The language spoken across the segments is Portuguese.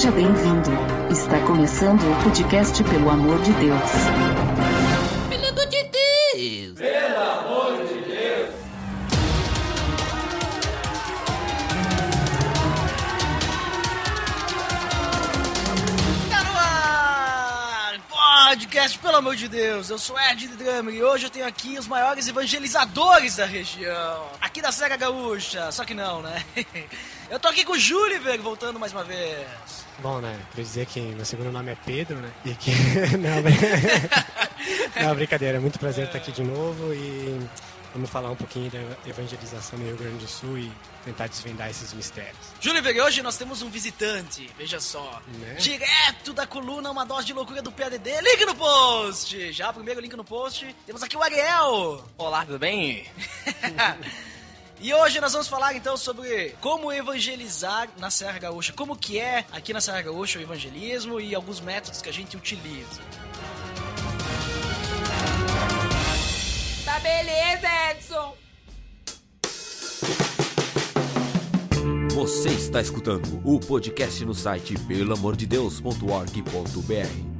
Seja bem-vindo. Está começando o podcast Pelo Amor de Deus. Pelo amor de Deus! Tá no ar! Podcast, pelo amor de Deus, eu sou Ed Drummer e hoje eu tenho aqui os maiores evangelizadores da região, aqui da Serra Gaúcha, só que não, né? Eu tô aqui com o Júliver voltando mais uma vez. Bom, né? Queria dizer que meu segundo nome é Pedro, né? E que. Não, brin- Não, brincadeira. É muito prazer estar aqui de novo e vamos falar um pouquinho da evangelização no Rio Grande do Sul e tentar desvendar esses mistérios. Júliver, e hoje nós temos um visitante, veja só. Né? Direto da coluna Uma Dose de Loucura do PADD, link no post! Já, primeiro link no post, temos aqui o Ariel! Olá, tudo bem? E hoje nós vamos falar então sobre como evangelizar na Serra Gaúcha, como que é aqui na Serra Gaúcha o evangelismo e alguns métodos que a gente utiliza. Tá beleza, Edson. Você está escutando o podcast no site pelamordedeus.org.br,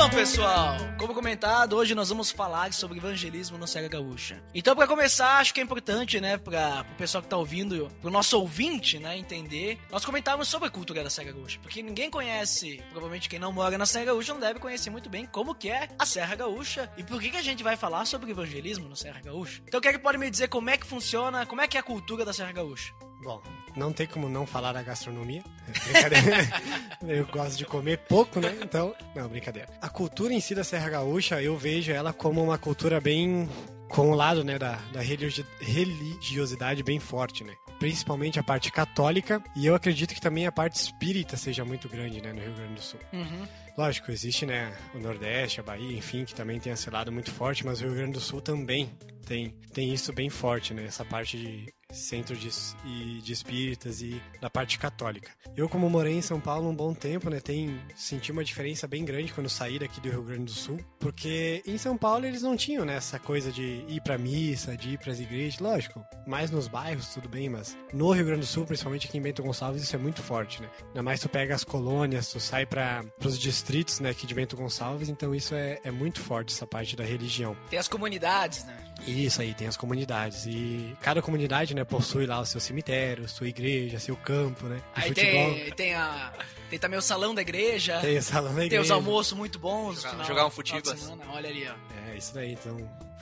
Então, pessoal, como comentado, hoje nós vamos falar sobre evangelismo na Serra Gaúcha. Então, para começar, acho que é importante, né, para o pessoal que tá ouvindo, pro nosso ouvinte, né, entender, nós comentarmos sobre a cultura da Serra Gaúcha, porque ninguém conhece, provavelmente quem não mora na Serra Gaúcha não deve conhecer muito bem como que é a Serra Gaúcha e por que que a gente vai falar sobre evangelismo na Serra Gaúcha. Então, quem é que pode me dizer como é que funciona, como é que é a cultura da Serra Gaúcha? Bom, não tem como não falar da gastronomia. Brincadeira. eu gosto de comer pouco, né? Então, não, brincadeira. A cultura em si da Serra Gaúcha, eu vejo ela como uma cultura bem. com o lado, né, da, da religi- religiosidade bem forte, né? Principalmente a parte católica, e eu acredito que também a parte espírita seja muito grande, né, no Rio Grande do Sul. Lógico, existe, né, o Nordeste, a Bahia, enfim, que também tem esse lado muito forte, mas o Rio Grande do Sul também tem, tem isso bem forte, né, essa parte de centro de, e de espíritas e da parte católica. Eu, como morei em São Paulo um bom tempo, né, tem, senti uma diferença bem grande quando saí daqui do Rio Grande do Sul, porque em São Paulo eles não tinham, né, essa coisa de ir pra missa, de ir pras igrejas, lógico, mais nos bairros, tudo bem, mas no Rio Grande do Sul, principalmente aqui em Bento Gonçalves, isso é muito forte, né. Ainda mais tu pega as colônias, tu sai para os distritos, né, aqui de Bento Gonçalves, então isso é, é muito forte, essa parte da religião. Tem as comunidades, né? Isso aí, tem as comunidades. E cada comunidade, né, possui lá o seu cemitério, sua igreja, seu campo, né? Aí futebol. tem, tem, a, tem também o salão da igreja. Tem o salão da Tem igreja. os almoços muito bons. Jogar- final- jogar um semana. Olha ali, ó. É, isso daí. Então,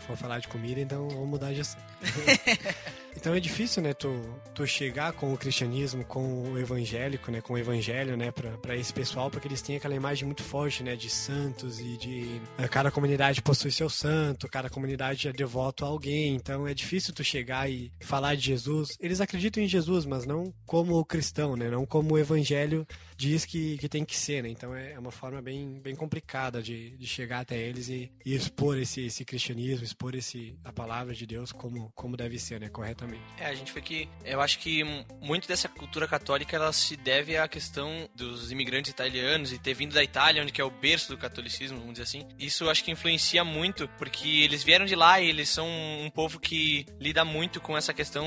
for falar de comida, então vamos mudar de assunto. então é difícil, né, tu, tu chegar com o cristianismo, com o evangélico, né, com o evangelho, né, pra, pra esse pessoal, porque eles têm aquela imagem muito forte, né, de santos e de... eh, Cada comunidade possui seu santo, cada comunidade é devoto a alguém, então é difícil tu chegar e falar de Jesus. Eles acreditam em Jesus, mas não como cristão, né, não como o evangelho diz que, que tem que ser, né? Então é é uma forma bem, bem complicada de, de chegar até eles e, e expor esse, esse cristianismo, expor esse, a palavra de Deus como, como deve ser, né? Corretamente. É, a gente foi que. Eu acho que muito dessa cultura católica ela se deve à questão dos imigrantes italianos e ter vindo da Itália, onde que é o berço do catolicismo, vamos dizer assim. Isso acho que influencia muito, porque eles vieram de lá e eles são um povo que lida muito com essa questão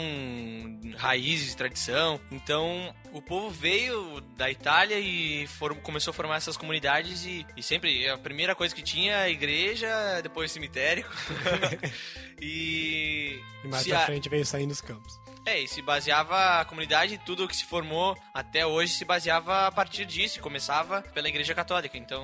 raízes, tradição. Então, o povo veio da Itália e for- começou a formar essas comunidades e, e sempre a primeira coisa que tinha a igreja, depois o cemitério. e E mais se pra a- frente veio saindo os campos. é, e se baseava a comunidade, tudo que se formou até hoje se baseava a partir disso, e começava pela Igreja Católica. Então,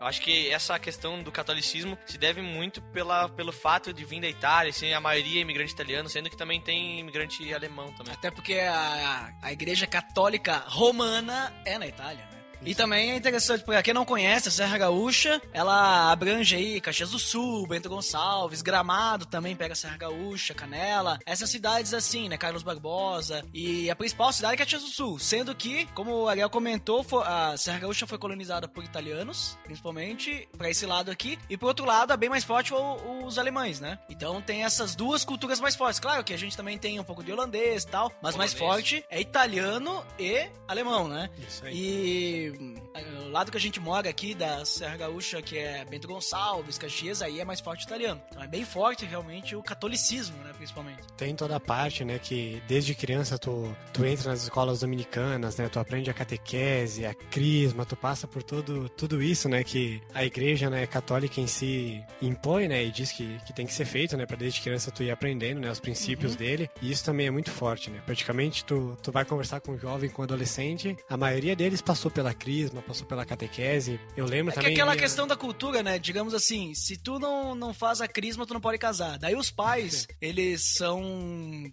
eu acho que essa questão do catolicismo se deve muito pela, pelo fato de vir da Itália, ser a maioria imigrante italiano, sendo que também tem imigrante alemão também. Até porque a, a igreja católica romana é na Itália, né? E também é interessante, pra quem não conhece, a Serra Gaúcha, ela abrange aí Caxias do Sul, Bento Gonçalves, Gramado também pega a Serra Gaúcha, Canela. Essas cidades assim, né? Carlos Barbosa. E a principal cidade é Caxias do Sul. Sendo que, como o Ariel comentou, a Serra Gaúcha foi colonizada por italianos, principalmente, pra esse lado aqui. E por outro lado, a bem mais forte os alemães, né? Então tem essas duas culturas mais fortes. Claro que a gente também tem um pouco de holandês e tal, mas mais Polonês. forte é italiano e alemão, né? Isso aí. E o lado que a gente mora aqui da Serra Gaúcha, que é Bento Gonçalves, Caxias, aí é mais forte o italiano. Então é bem forte realmente o catolicismo, né, principalmente. Tem toda a parte, né, que desde criança tu, tu entra nas escolas dominicanas, né, tu aprende a catequese, a crisma, tu passa por tudo, tudo isso, né, que a igreja, né, católica em si impõe, né, e diz que, que tem que ser feito, né, pra desde criança tu ir aprendendo, né, os princípios dele, e isso também é muito forte, né, praticamente tu, tu vai conversar com um jovem, com um adolescente, a maioria deles passou pela crisma, passou pela catequese, eu lembro É que também... aquela minha- questão da cultura, né? Digamos assim, se tu não, não faz a crisma, tu não pode casar. Daí os pais, eles são.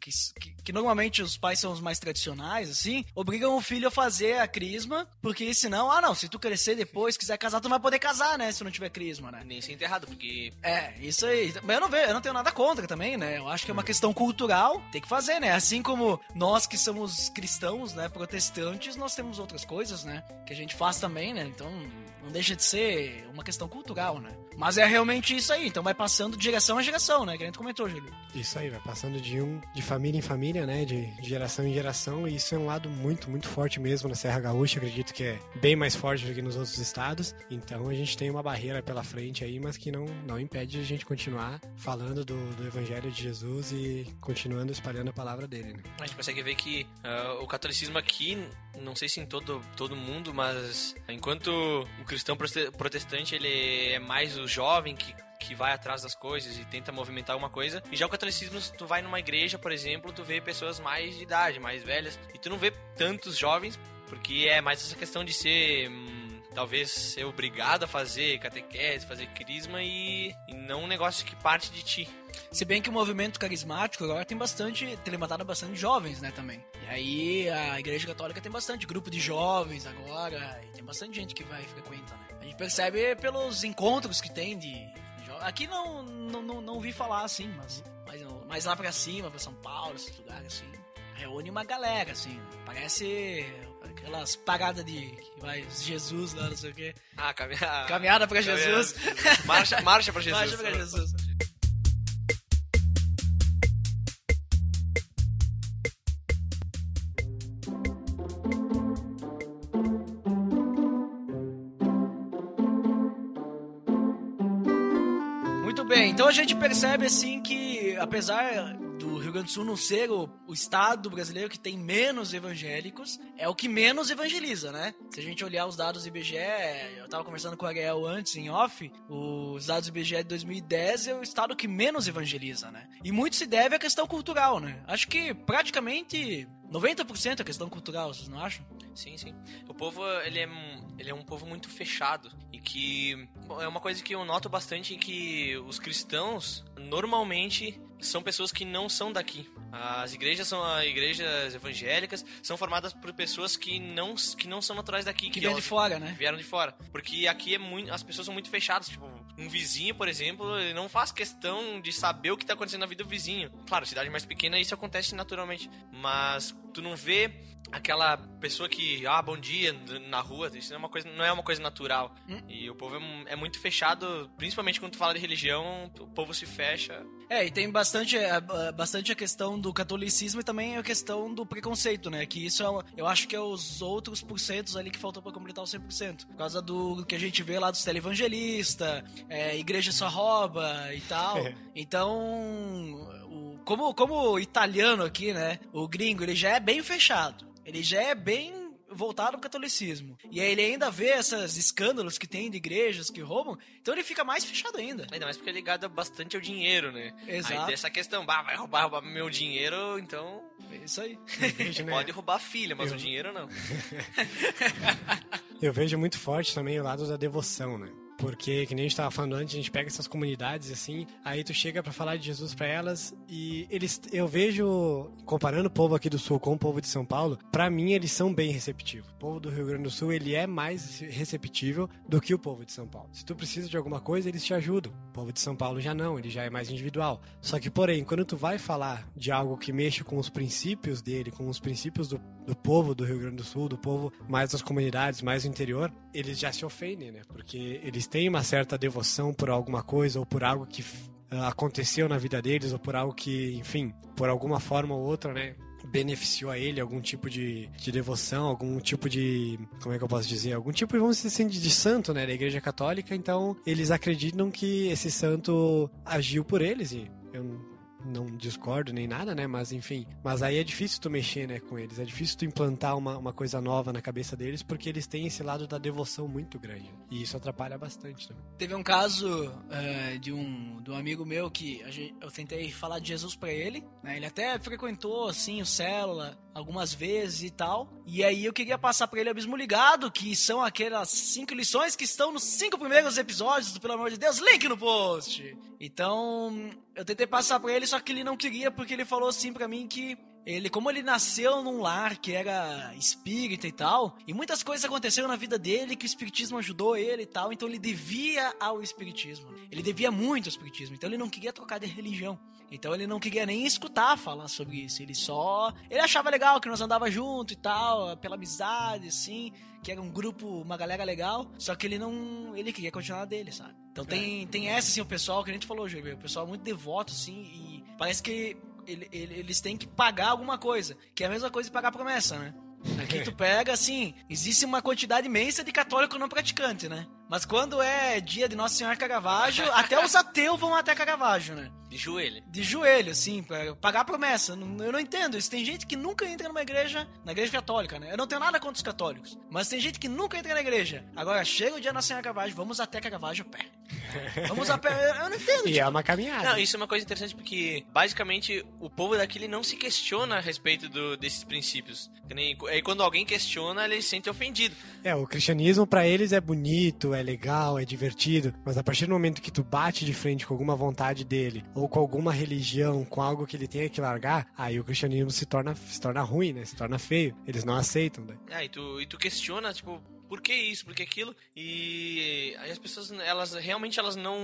Que, que, que normalmente os pais são os mais tradicionais, assim, obrigam o filho a fazer a crisma, porque senão, ah não, se tu crescer depois, quiser casar, tu não vai poder casar, né? Se não tiver crisma, né? Nem ser enterrado, porque É, isso aí. Mas eu não vejo, eu não tenho nada contra também, né? Eu acho que é uma questão cultural, tem que fazer, né? Assim como nós que somos cristãos, né, protestantes, nós temos outras coisas, né, que a gente faz também, né? Então, não deixa de ser uma questão cultural, né? Mas é realmente isso aí, então vai passando de geração a geração, né? Que a gente comentou, Júlio. Isso aí, vai passando de um de família em família, né? De, de geração em geração, e isso é um lado muito, muito forte mesmo na Serra Gaúcha. Acredito que é bem mais forte do que nos outros estados. Então a gente tem uma barreira pela frente aí, mas que não, não impede de a gente continuar falando do, do Evangelho de Jesus e continuando espalhando a palavra dele, né? a gente consegue ver que ah, o catolicismo aqui, não sei se em todo todo mundo, mas enquanto o cristão prote- protestante ele é mais o jovem que que vai atrás das coisas e tenta movimentar alguma coisa. E já o catolicismo, tu vai numa igreja, por exemplo, tu vê pessoas mais de idade, mais velhas, e tu não vê tantos jovens, porque é mais essa questão de ser hum, talvez ser obrigado a fazer catequese, fazer crisma e, e não um negócio que parte de ti. Se bem que o movimento carismático agora tem bastante, tem levantado bastante jovens, né, também. E aí a Igreja Católica tem bastante grupo de jovens agora, e tem bastante gente que vai e frequenta, né. A gente percebe pelos encontros que tem de, de jovens. Aqui não, não, não, não vi falar assim, mas, mas, mas lá pra cima, pra São Paulo, esses lugares assim, reúne uma galera, assim. Parece aquelas paradas de vai Jesus lá, não sei o quê. Ah, caminhada. Caminhada pra Jesus. Marcha, marcha pra Jesus. Marcha pra Jesus. Muito bem, então a gente percebe assim que, apesar Grande do Sul não ser o, o estado brasileiro que tem menos evangélicos, é o que menos evangeliza, né? Se a gente olhar os dados do IBGE, eu tava conversando com o Ariel antes em off, os dados do IBGE de 2010 é o estado que menos evangeliza, né? E muito se deve à questão cultural, né? Acho que praticamente 90% é questão cultural, vocês não acham? Sim, sim. O povo, ele é, um- ele é um povo muito fechado e que é uma coisa que eu noto bastante que os cristãos normalmente são pessoas que não são daqui. As igrejas são ah, igrejas evangélicas, são formadas por pessoas que não, que não são naturais daqui, Que vem de elas- fora, né? vieram de fora. Porque aqui é muito, as pessoas são muito fechadas, tipo, um vizinho, por exemplo, ele não faz questão de saber o que tá acontecendo na vida do vizinho. Claro, cidade mais pequena isso acontece naturalmente, mas tu não vê aquela pessoa que, ah, bom dia na rua, isso não é uma coisa, não é uma coisa natural. Hum. E o povo é, é muito fechado, principalmente quando tu fala de religião, o povo se fecha. É, e tem bastante, é, ba- bastante a questão do catolicismo e também a questão do preconceito, né? Que isso é, uma- eu acho que é os outros porcentos ali que faltou pra completar os 100%. Por causa do que a gente vê lá dos televangelistas, é, igreja só rouba e tal. É. Então, o- como, como o italiano aqui, né? O gringo, ele já é bem fechado. Ele já é bem voltado pro catolicismo. E aí ele ainda vê esses escândalos que tem de igrejas que roubam, então ele fica mais fechado ainda. Ainda mais porque é ligado bastante ao dinheiro, né? Exato. Aí dessa questão, bah, vai roubar, roubar meu dinheiro, então É isso aí. Eu vejo, né, pode roubar a filha, mas Eu- o dinheiro não. eu vejo muito forte também o lado da devoção, né? Porque, que nem a gente tava falando antes, a gente pega essas comunidades assim, aí tu chega pra falar de Jesus pra elas e eles, eu vejo, comparando o povo aqui do Sul com o povo de São Paulo, pra mim eles são bem receptivos. O povo do Rio Grande do Sul, ele é mais receptível do que o povo de São Paulo. Se tu precisa de alguma coisa, eles te ajudam. O povo de São Paulo já não, ele já é mais individual. Só que, porém, quando tu vai falar de algo que mexe com os princípios dele, com os princípios do, do povo do Rio Grande do Sul, do povo mais das comunidades, mais do interior, eles já se ofendem, né? Porque eles têm uma certa devoção por alguma coisa ou por algo que ah, aconteceu na vida deles ou por algo que, enfim, por alguma forma ou outra, né? beneficiou a ele algum tipo de, de devoção, algum tipo de. Como é que eu posso dizer? Algum tipo, vamos dizer assim, de santo, né? Da Igreja Católica. Então, eles acreditam que esse santo agiu por eles. E eu não discordo nem nada, né? Mas enfim. Mas aí é difícil tu mexer, né, com eles. É difícil tu implantar uma, uma coisa nova na cabeça deles, porque eles têm esse lado da devoção muito grande. E isso atrapalha bastante também. Teve um caso é, de, um, de um amigo meu que eu tentei falar de Jesus para ele, né? Ele até frequentou, assim, o Célula algumas vezes e tal. E aí eu queria passar para ele Abismo Ligado, que são aquelas cinco lições que estão nos cinco primeiros episódios do Pelo Amor de Deus. Link no post! Então, eu tentei passar para ele, só que ele não queria, porque ele falou assim para mim que ele, como ele nasceu num lar que era espírita e tal, e muitas coisas aconteceram na vida dele que o espiritismo ajudou ele e tal, então ele devia ao espiritismo. Ele devia muito ao espiritismo, então ele não queria trocar de religião. Então ele não queria nem escutar falar sobre isso. Ele só. Ele achava legal que nós andava junto e tal, pela amizade, assim, que era um grupo, uma galera legal. Só que ele não. Ele queria continuar dele, sabe? Então tem, tem essa, assim, o pessoal que a gente falou, Júlio, o pessoal muito devoto, assim, e parece que ele, ele, eles têm que pagar alguma coisa. Que é a mesma coisa de pagar promessa, né? Aqui tu pega, assim, existe uma quantidade imensa de católico não praticante, né? Mas quando é dia de Nossa Senhora Caravaggio, até os ateus vão até Caravaggio, né? De joelho. De joelho, assim, pra pagar a promessa. Eu não entendo isso. Tem gente que nunca entra numa igreja, na igreja católica, né? Eu não tenho nada contra os católicos. Mas tem gente que nunca entra na igreja. Agora, chega o dia da Nossa Senhora Caravaggio, vamos até Caravaggio a pé. Vamos a pé. Eu não entendo. E tipo, é uma caminhada. Não, isso é uma coisa interessante porque, basicamente, o povo daquele não se questiona a respeito do- desses princípios. Nem- Aí quando alguém questiona, ele se sente ofendido. É, o cristianismo pra eles é bonito, é legal, é divertido, mas a partir do momento que tu bate de frente com alguma vontade dele, ou com alguma religião, com algo que ele tenha que largar, aí o cristianismo se torna, se torna ruim, né? Se torna feio. Eles não aceitam, né? Ah, e tu, e tu questiona, tipo, por que isso, por que aquilo? E aí as pessoas, elas realmente elas não,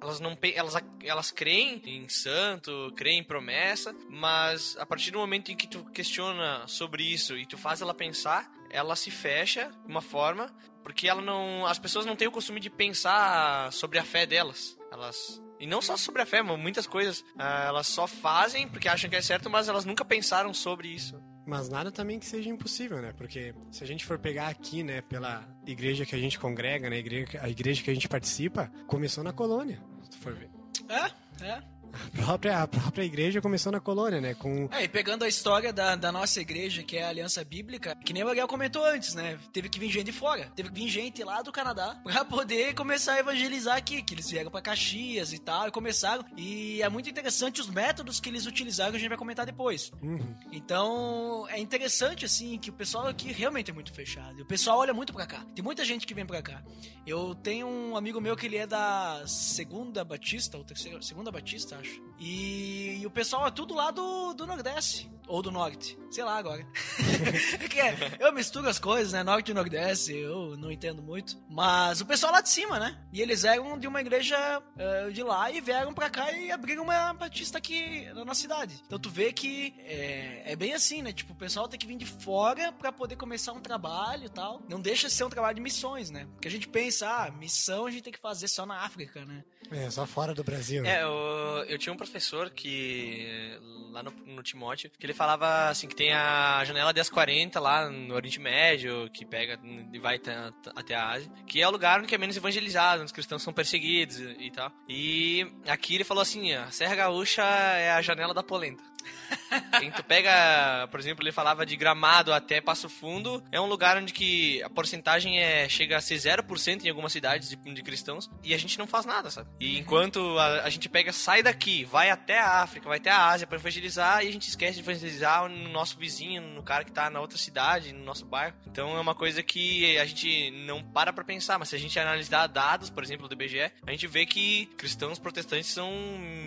elas não, elas, elas creem em santo, creem em promessa, mas a partir do momento em que tu questiona sobre isso e tu faz ela pensar, ela se fecha de uma forma, porque ela não, as pessoas não têm o costume de pensar sobre a fé delas. Elas e não só sobre a fé, mas muitas coisas. ah, elas só fazem porque acham que é certo, mas elas nunca pensaram sobre isso. Mas nada também que seja impossível, né? Porque se a gente for pegar aqui, né, pela igreja que a gente congrega, né, a igreja, a igreja que a gente participa, começou na colônia, se tu for ver. É, é. A própria, a própria igreja começou na colônia, né? Com É, e pegando a história da, da nossa igreja, que é a Aliança Bíblica, que nem o Ariel comentou antes, né? Teve que vir gente de fora. Teve que vir gente lá do Canadá pra poder começar a evangelizar aqui. Que eles vieram pra Caxias e tal, e começaram. E é muito interessante os métodos que eles utilizaram, que a gente vai comentar depois. Uhum. Então, é interessante, assim, que o pessoal aqui realmente é muito fechado. E o pessoal olha muito pra cá. Tem muita gente que vem pra cá. Eu tenho um amigo meu que ele é da Segunda Batista, ou terceira, Segunda Batista, acho. E, e o pessoal é tudo lá do, do Nordeste. Ou do Norte. Sei lá agora. É que é, eu misturo as coisas, né? Norte e Nordeste, eu não entendo muito. Mas o pessoal lá de cima, né? E eles eram de uma igreja eh, de lá e vieram pra cá e abriram uma batista aqui na nossa cidade. Então tu vê que é, é bem assim, né? Tipo, o pessoal tem que vir de fora pra poder começar um trabalho e tal. Não deixa de ser um trabalho de missões, né? Porque a gente pensa, ah, missão a gente tem que fazer só na África, né? É, só fora do Brasil. É, eu, eu tinha um professor que, lá no, no Timóteo, que ele falava assim, que tem a janela 1040 lá no Oriente Médio, que pega e vai até, até a Ásia, que é o lugar onde é menos evangelizado, onde os cristãos são perseguidos e, e tal. E aqui ele falou assim, a Serra Gaúcha é a janela da polenta. Quem tu pega, por exemplo, ele falava de Gramado até Passo Fundo, é um lugar onde que a porcentagem é, chega a ser 0% em algumas cidades de, de cristãos e a gente não faz nada, sabe? E enquanto a, a gente pega, sai daqui, vai até a África, vai até a Ásia para evangelizar e a gente esquece de evangelizar no nosso vizinho, no cara que tá na outra cidade, no nosso bairro. Então é uma coisa que a gente não para pra pensar, mas se a gente analisar dados, por exemplo, do IBGE, a gente vê que cristãos protestantes são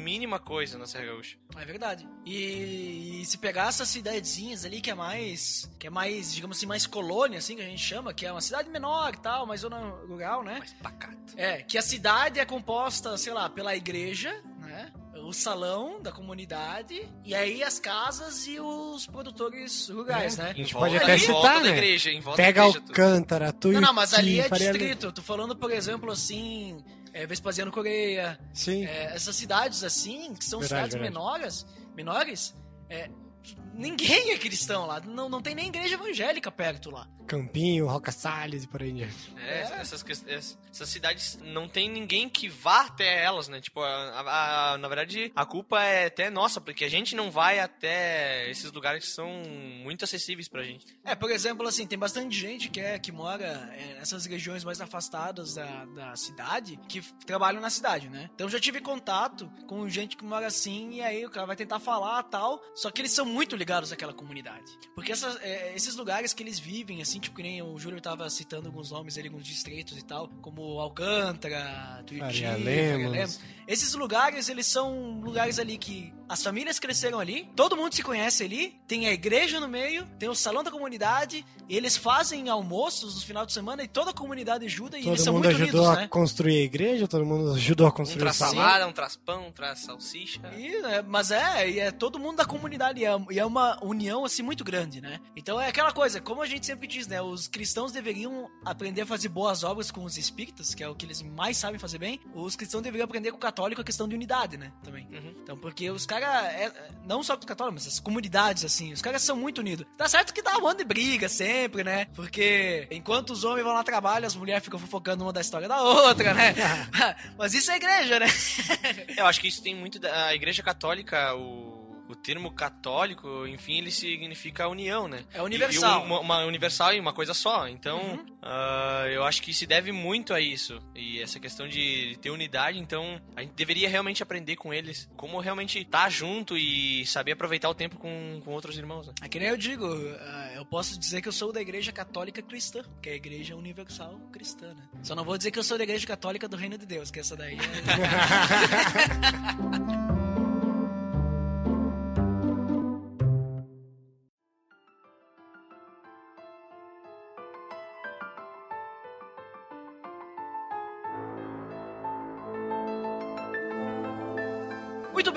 mínima coisa na Serra Gaúcha. É verdade. E, e se pegar essas cidadezinhas ali que é mais, que é mais, digamos assim, mais colônia, assim que a gente chama, que é uma cidade menor e tal, mais zona rural, né? Mas pacato. É, que a cidade é composta, sei lá, pela igreja, né? O salão da comunidade, e aí as casas e os produtores rurais, né? Em gente pode até citar, né? igreja, em volta Pega da igreja. Alcântara, Tuiuti, Não, não, mas ali é distrito. Eu tô falando, por exemplo, assim, é, Vespasiano Coreia, Sim. é, essas cidades assim, que são Verdade, cidades verdade. menores, menores, é, ninguém é cristão lá. Não, não tem nem igreja evangélica perto lá. Campinho, Roca Salles e por aí em diante. É, essas, ques- es- essas cidades não tem ninguém que vá até elas, né? Tipo, a- a- a- na verdade, a culpa é até nossa, porque a gente não vai até esses lugares que são muito acessíveis pra gente. É, por exemplo, assim, tem bastante gente que, é, que mora é, nessas regiões mais afastadas da, da cidade, que trabalham na cidade, né? Então eu já tive contato com gente que mora assim, e aí o cara vai tentar falar tal, só que eles são muito ligados àquela comunidade. Porque essas, é, esses lugares que eles vivem, assim, tipo que nem o Júlio tava citando alguns nomes ali, alguns distritos e tal, como Alcântara, Tuiuti, Lemos. Esses lugares, eles são lugares ali que as famílias cresceram ali, todo mundo se conhece ali, tem a igreja no meio, tem o salão da comunidade, e eles fazem almoços no final de semana e toda a comunidade ajuda e eles Todo são mundo muito ajudou unidos, a né? construir a igreja, todo mundo ajudou a Um construir o traz salada, um traz pão, um traz salsicha. E, é, mas é, e é todo mundo da comunidade, e é, e é uma união assim muito grande, né? Então é aquela coisa, como a gente sempre diz, né? Os cristãos deveriam aprender a fazer boas obras com os espíritas, que é o que eles mais sabem fazer bem. Os cristãos deveriam aprender com o católico a questão de unidade, né? Também. Uhum. Então, porque os caras, não só com os católicos, mas as comunidades, assim, os caras são muito unidos. Tá certo que dá um monte de briga sempre, né? Porque enquanto os homens vão lá trabalhar, as mulheres ficam fofocando uma da história da outra, né? mas isso é igreja, né? Eu acho que isso tem muito da a Igreja Católica, o, o termo católico, enfim, ele significa união, né? É universal. E, e uma, uma universal e uma coisa só. Então, Uhum. ah, eu acho que se deve muito a isso. E essa questão de ter unidade, então, a gente deveria realmente aprender com eles como realmente estar junto e saber aproveitar o tempo com, com outros irmãos, né? É que nem eu digo, ah, eu posso dizer que eu sou da igreja católica cristã, que é a igreja universal cristã, né? Só não vou dizer que eu sou da igreja católica do reino de Deus, que essa daí é...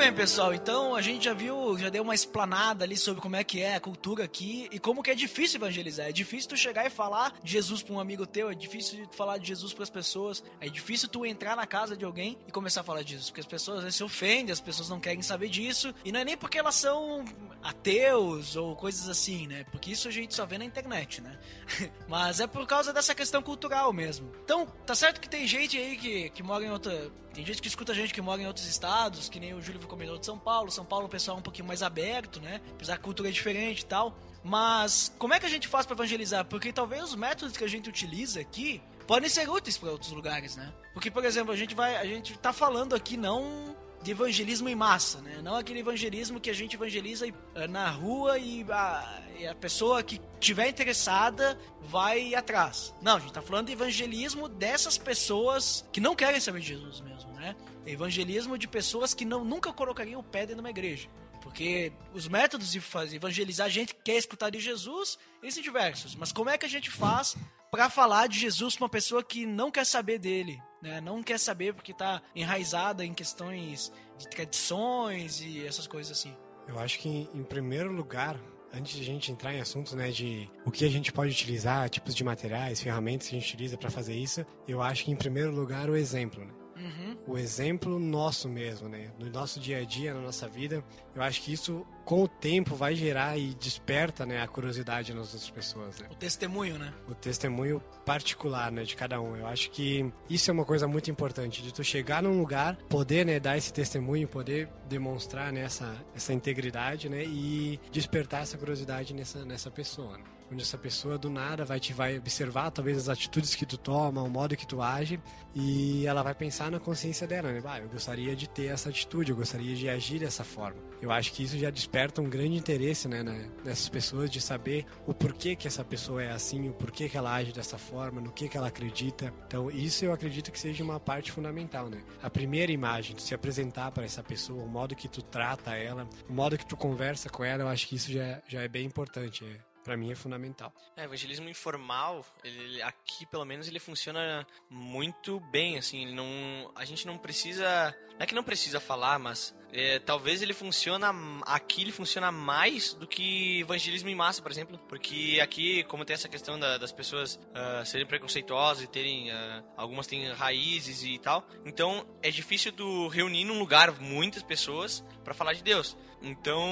bem, pessoal. Então a gente já viu, já deu uma explanada ali sobre como é que é a cultura aqui e como que é difícil evangelizar. É difícil tu chegar e falar de Jesus pra um amigo teu, é difícil tu falar de Jesus pras pessoas, é difícil tu entrar na casa de alguém e começar a falar de Jesus, porque as pessoas às vezes se ofendem, as pessoas não querem saber disso e não é nem porque elas são ateus ou coisas assim, né? Porque isso a gente só vê na internet, né? Mas é por causa dessa questão cultural mesmo. Então, tá certo que tem gente aí que, que mora em outra. Tem gente que escuta gente que mora em outros estados, que nem o Júlio comentou de São Paulo. São Paulo o pessoal é um pouquinho mais aberto, né? Apesar que a cultura é diferente e tal. Mas como é que a gente faz pra evangelizar? Porque talvez os métodos que a gente utiliza aqui podem ser úteis para outros lugares, né? Porque, por exemplo, a gente vai. A gente tá falando aqui não de evangelismo em massa, né? Não aquele evangelismo que a gente evangeliza eh, na rua e a, e a pessoa que tiver interessada vai atrás. Não, a gente tá falando de evangelismo dessas pessoas que não querem saber de Jesus mesmo, né? Evangelismo de pessoas que não, nunca colocariam o pé dentro de uma igreja. Porque os métodos de fazer, evangelizar a gente que quer escutar de Jesus, eles são diversos. Mas como é que a gente faz para falar de Jesus pra uma pessoa que não quer saber dele? Né? Não quer saber porque tá enraizada em questões de tradições e essas coisas assim. Eu acho que, em primeiro lugar, antes de a gente entrar em assuntos, né, de o que a gente pode utilizar, tipos de materiais, ferramentas que a gente utiliza para fazer isso, eu acho que, em primeiro lugar, o exemplo, né? Uhum. o exemplo nosso mesmo, né? No nosso dia a dia, na nossa vida. Eu acho que isso, com o tempo, vai gerar e desperta né, a curiosidade nas outras pessoas, né? O testemunho, né? O testemunho particular, né, de cada um. Eu acho que isso é uma coisa muito importante, de tu chegar num lugar, poder, né, dar esse testemunho, poder demonstrar né, essa, essa integridade, né, e despertar essa curiosidade nessa, nessa pessoa, né? Onde essa pessoa do nada vai te vai observar talvez as atitudes que tu toma, o modo que tu age e ela vai pensar na consciência dela, né? Ah, eu gostaria de ter essa atitude, eu gostaria de agir dessa forma. Eu acho que isso já desperta um grande interesse, né, nessas pessoas de saber o porquê que essa pessoa é assim, o porquê que ela age dessa forma, no que que ela acredita. Então, isso eu acredito que seja uma parte fundamental, né? A primeira imagem, se apresentar para essa pessoa, o modo que tu trata ela, o modo que tu conversa com ela, eu acho que isso já, já é bem importante. É para mim é fundamental. É, evangelismo informal, ele, aqui pelo menos ele funciona muito bem, assim, ele não, a gente não precisa, não é que não precisa falar, mas é, talvez ele funciona, aqui ele funciona mais do que evangelismo em massa, por exemplo, porque aqui, como tem essa questão da, das pessoas uh, serem preconceituosas e terem, uh, algumas têm raízes e tal, então é difícil tu reunir num lugar muitas pessoas para falar de Deus. Então,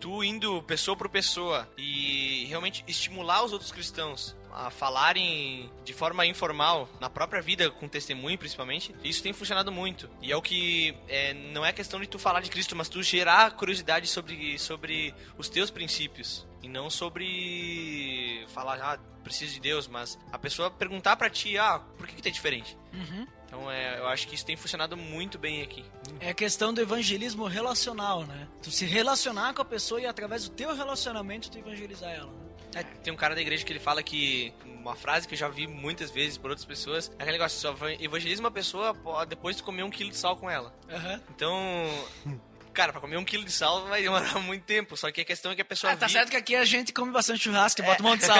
tu indo pessoa por pessoa e realmente estimular os outros cristãos a falarem de forma informal, na própria vida, com testemunho principalmente, isso tem funcionado muito. E é o que é, não é questão de tu falar de Cristo, mas tu gerar curiosidade sobre, sobre os teus princípios. E não sobre falar, ah, preciso de Deus, mas a pessoa perguntar para ti, ah, por que, que tu é diferente? Uhum. Então é, eu acho que isso tem funcionado muito bem aqui. É a questão do evangelismo relacional, né? Tu se relacionar com a pessoa e através do teu relacionamento tu evangelizar ela. É, tem um cara da igreja que ele fala que uma frase que eu já vi muitas vezes por outras pessoas é aquele negócio, só evangeliza uma pessoa depois de comer um quilo de sal com ela. Uhum. Então, Cara, pra comer um quilo de sal vai demorar muito tempo. Só que a questão é que a pessoa. Ah, tá vi... certo que aqui a gente come bastante churrasco e bota um monte de sal.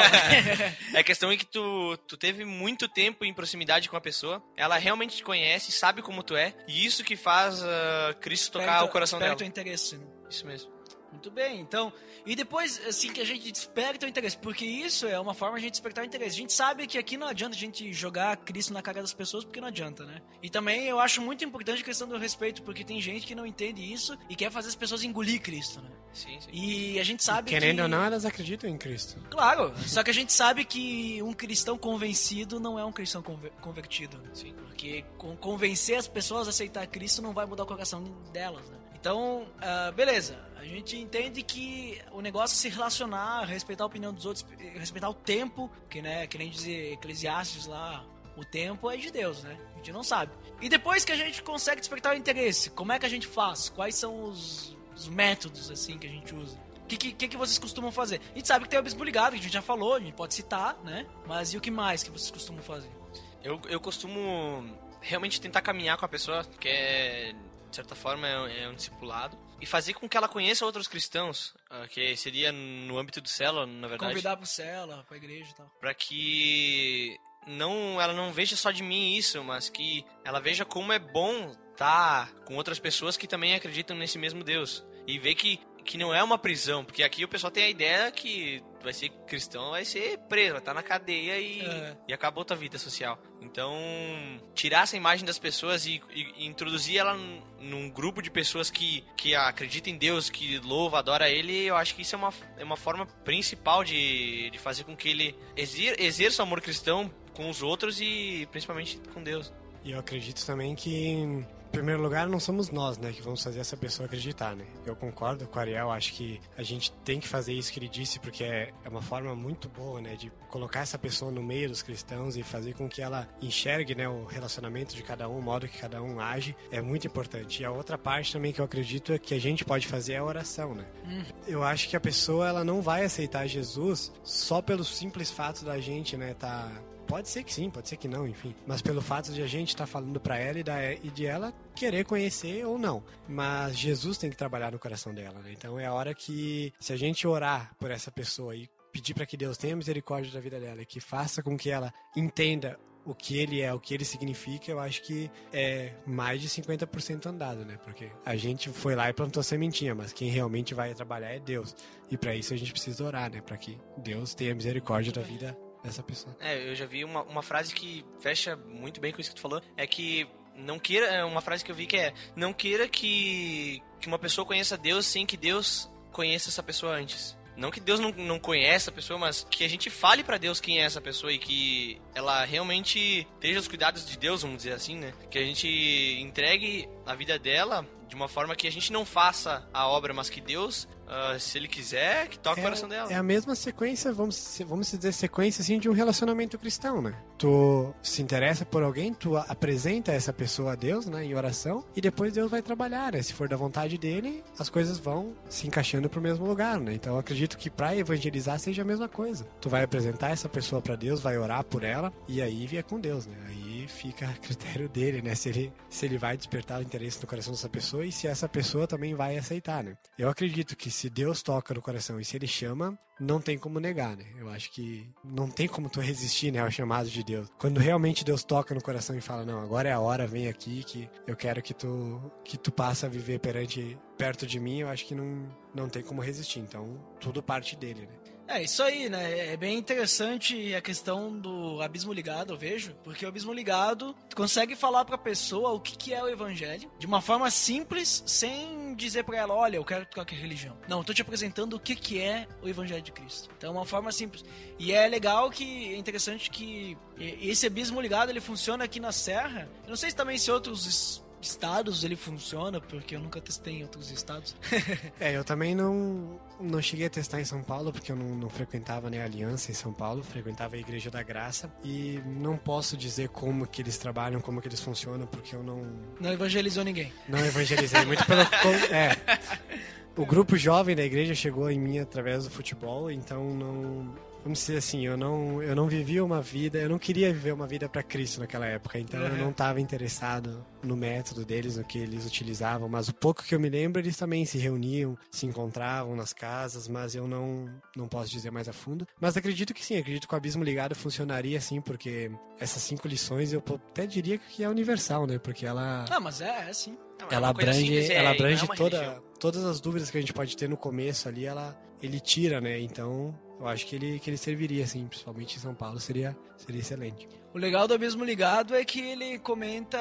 é a questão é que tu, tu teve muito tempo em proximidade com a pessoa. Ela realmente te conhece, sabe como tu é. E isso que faz uh, Cristo tocar o coração dela. teu interesse, né? Isso mesmo. Muito bem, então. E depois, assim, que a gente desperta o interesse, porque isso é uma forma de a gente despertar o interesse. A gente sabe que aqui não adianta a gente jogar Cristo na cara das pessoas, porque não adianta, né? E também eu acho muito importante a questão do respeito, porque tem gente que não entende isso e quer fazer as pessoas engolir Cristo, né? Sim, sim. E a gente sabe Querendo que... ou não, elas acreditam em Cristo. Claro, só que a gente sabe que um cristão convencido não é um cristão convertido. Né? Sim. Porque convencer as pessoas a aceitar Cristo não vai mudar o coração delas, né? Então, uh, beleza. A gente entende que o negócio é se relacionar, respeitar a opinião dos outros, respeitar o tempo, que, né, que nem dizer Eclesiastes lá, o tempo é de Deus, né? A gente não sabe. E depois que a gente consegue despertar o interesse, como é que a gente faz? Quais são os, os métodos, assim, que a gente usa? O que, que, que vocês costumam fazer? A gente sabe que tem o Bispo Ligado, que a gente já falou, a gente pode citar, né? Mas e o que mais que vocês costumam fazer? Eu, eu costumo realmente tentar caminhar com a pessoa, que é de certa forma, é, é um discipulado. E fazer com que ela conheça outros cristãos, uh, que seria no âmbito do célula, na verdade. Convidar pro célula, pra igreja e tal. Pra que não, ela não veja só de mim isso, mas que ela veja como é bom estar tá com outras pessoas que também acreditam nesse mesmo Deus. E ver que que não é uma prisão, porque aqui o pessoal tem a ideia que vai ser cristão, vai ser preso, vai estar na cadeia e, é. e acabou tua vida social. Então, tirar essa imagem das pessoas e, e, e, introduzir ela num grupo de pessoas que, que acreditam em Deus, que louva, adora Ele, eu acho que isso é uma, é uma forma principal de, de fazer com que ele exer, exerça o amor cristão com os outros e principalmente com Deus. E eu acredito também que primeiro lugar, não somos nós, né, que vamos fazer essa pessoa acreditar, né? Eu concordo com o Ariel, acho que a gente tem que fazer isso que ele disse, porque é, é uma forma muito boa, né, de colocar essa pessoa no meio dos cristãos e fazer com que ela enxergue, né, o relacionamento de cada um, o modo que cada um age, é muito importante. E a outra parte também que eu acredito é que a gente pode fazer é a oração, né? Hum. Eu acho que a pessoa, ela não vai aceitar Jesus só pelo simples fato da gente, né, tá Pode ser que sim, pode ser que não, enfim. Mas pelo fato de a gente estar tá falando para ela e, da, e de ela querer conhecer ou não. Mas Jesus tem que trabalhar no coração dela, né? Então é a hora que, se a gente orar por essa pessoa e pedir para que Deus tenha misericórdia da vida dela e que faça com que ela entenda o que ele é, o que ele significa, eu acho que é mais de 50% andado, né? Porque a gente foi lá e plantou sementinha, mas quem realmente vai trabalhar é Deus. E para isso a gente precisa orar, né? Para que Deus tenha misericórdia da vida dessa pessoa. É, eu já vi uma, uma frase que fecha muito bem com isso que tu falou, é que não queira, é uma frase que eu vi que é, não queira que, que uma pessoa conheça Deus sem que Deus conheça essa pessoa antes. Não que Deus não, não conheça a pessoa, mas que a gente fale para Deus quem é essa pessoa e que ela realmente esteja os cuidados de Deus, vamos dizer assim, né? Que a gente entregue a vida dela de uma forma que a gente não faça a obra, mas que Deus, uh, se Ele quiser, que toque é, o coração dela. É a mesma sequência, vamos, vamos dizer, sequência assim de um relacionamento cristão, né? Tu se interessa por alguém, tu apresenta essa pessoa a Deus, né, em oração, e depois Deus vai trabalhar, né? Se for da vontade dele, as coisas vão se encaixando pro mesmo lugar, né? Então eu acredito que para evangelizar seja a mesma coisa. Tu vai apresentar essa pessoa para Deus, vai orar por ela, e aí via com Deus, né? Aí fica a critério dele, né? Se ele, se ele vai despertar o interesse no coração dessa pessoa e se essa pessoa também vai aceitar, né? Eu acredito que se Deus toca no coração e se ele chama, não tem como negar, né? Eu acho que não tem como tu resistir, né, ao chamado de Deus. Quando realmente Deus toca no coração e fala, não, agora é a hora, vem aqui que eu quero que tu que tu passe a viver perante perto de mim, eu acho que não não tem como resistir. Então, tudo parte dele, né? É, isso aí, né? É bem interessante a questão do abismo ligado, eu vejo, porque o abismo ligado consegue falar pra pessoa o que, que é o evangelho de uma forma simples, sem dizer pra ela, olha, eu quero trocar religião. Não, eu tô te apresentando o que, que é o evangelho de Cristo. Então é uma forma simples. E é legal que, é interessante que esse abismo ligado, ele funciona aqui na Serra. Eu não sei se também se outros estados ele funciona, porque eu nunca testei em outros estados. é, eu também não, não cheguei a testar em São Paulo, porque eu não, não frequentava né, a Aliança em São Paulo, frequentava a Igreja da Graça, e não posso dizer como que eles trabalham, como que eles funcionam, porque eu não... Não evangelizou ninguém. Não evangelizei, muito pelo... É, o grupo jovem da igreja chegou em mim através do futebol, então não vamos dizer assim, eu não, eu não vivia uma vida, eu não queria viver uma vida para Cristo naquela época, então uhum. eu não estava interessado no método deles, no que eles utilizavam, mas o pouco que eu me lembro, eles também se reuniam, se encontravam nas casas, mas eu não, não posso dizer mais a fundo. Mas acredito que sim, acredito que o Abismo Ligado funcionaria sim, porque essas cinco lições eu até diria que é universal, né? Porque ela. Ah, mas é, é sim. É ela abrange, simples, é, ela abrange é toda, todas as dúvidas que a gente pode ter no começo ali, ela, ele tira, né? Então, eu acho que ele, que ele serviria, assim, principalmente em São Paulo, seria, seria excelente. O legal do Abismo Ligado é que ele comenta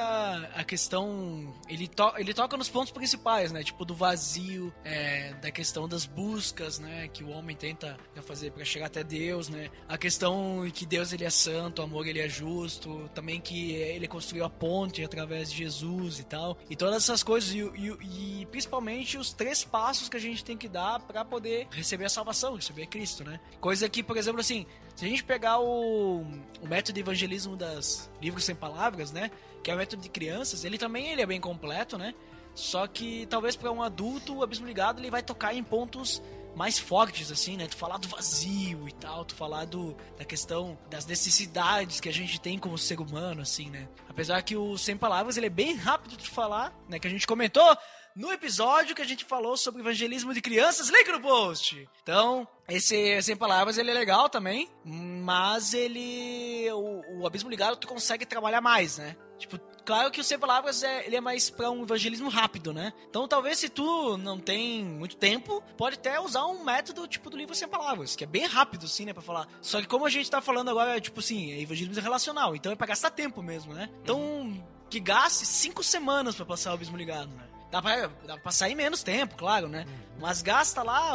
a questão. Ele, to, ele toca nos pontos principais, né? Tipo, do vazio, é, da questão das buscas, né? Que o homem tenta fazer para chegar até Deus, né? A questão que Deus ele é santo, o amor ele é justo, também que ele construiu a ponte através de Jesus e tal. E todas essas coisas, e, e, e principalmente os três passos que a gente tem que dar para poder receber a salvação, receber Cristo, né? Coisa que, por exemplo, assim, se a gente pegar o, o método de evangelismo das livros sem palavras, né? Que é o método de crianças, ele também ele é bem completo, né? Só que talvez para um adulto, o abismo ligado ele vai tocar em pontos mais fortes, assim, né? Tu falar do vazio e tal, tu falar do, da questão das necessidades que a gente tem como ser humano, assim, né? Apesar que o Sem Palavras ele é bem rápido de falar, né? Que a gente comentou no episódio que a gente falou sobre evangelismo de crianças, link no post. Então, esse Sem Palavras, ele é legal também, mas ele... O, o Abismo Ligado, tu consegue trabalhar mais, né? Tipo, claro que o Sem Palavras é, ele é mais para um evangelismo rápido, né? Então talvez se tu não tem muito tempo, pode até usar um método tipo do livro Sem Palavras, que é bem rápido, assim, né, pra falar. Só que como a gente tá falando agora, tipo assim, é evangelismo relacional, então é pra gastar tempo mesmo, né? Então, que gaste cinco semanas para passar o Abismo Ligado, né? Dá pra, dá pra sair menos tempo, claro, né? Mas gasta lá,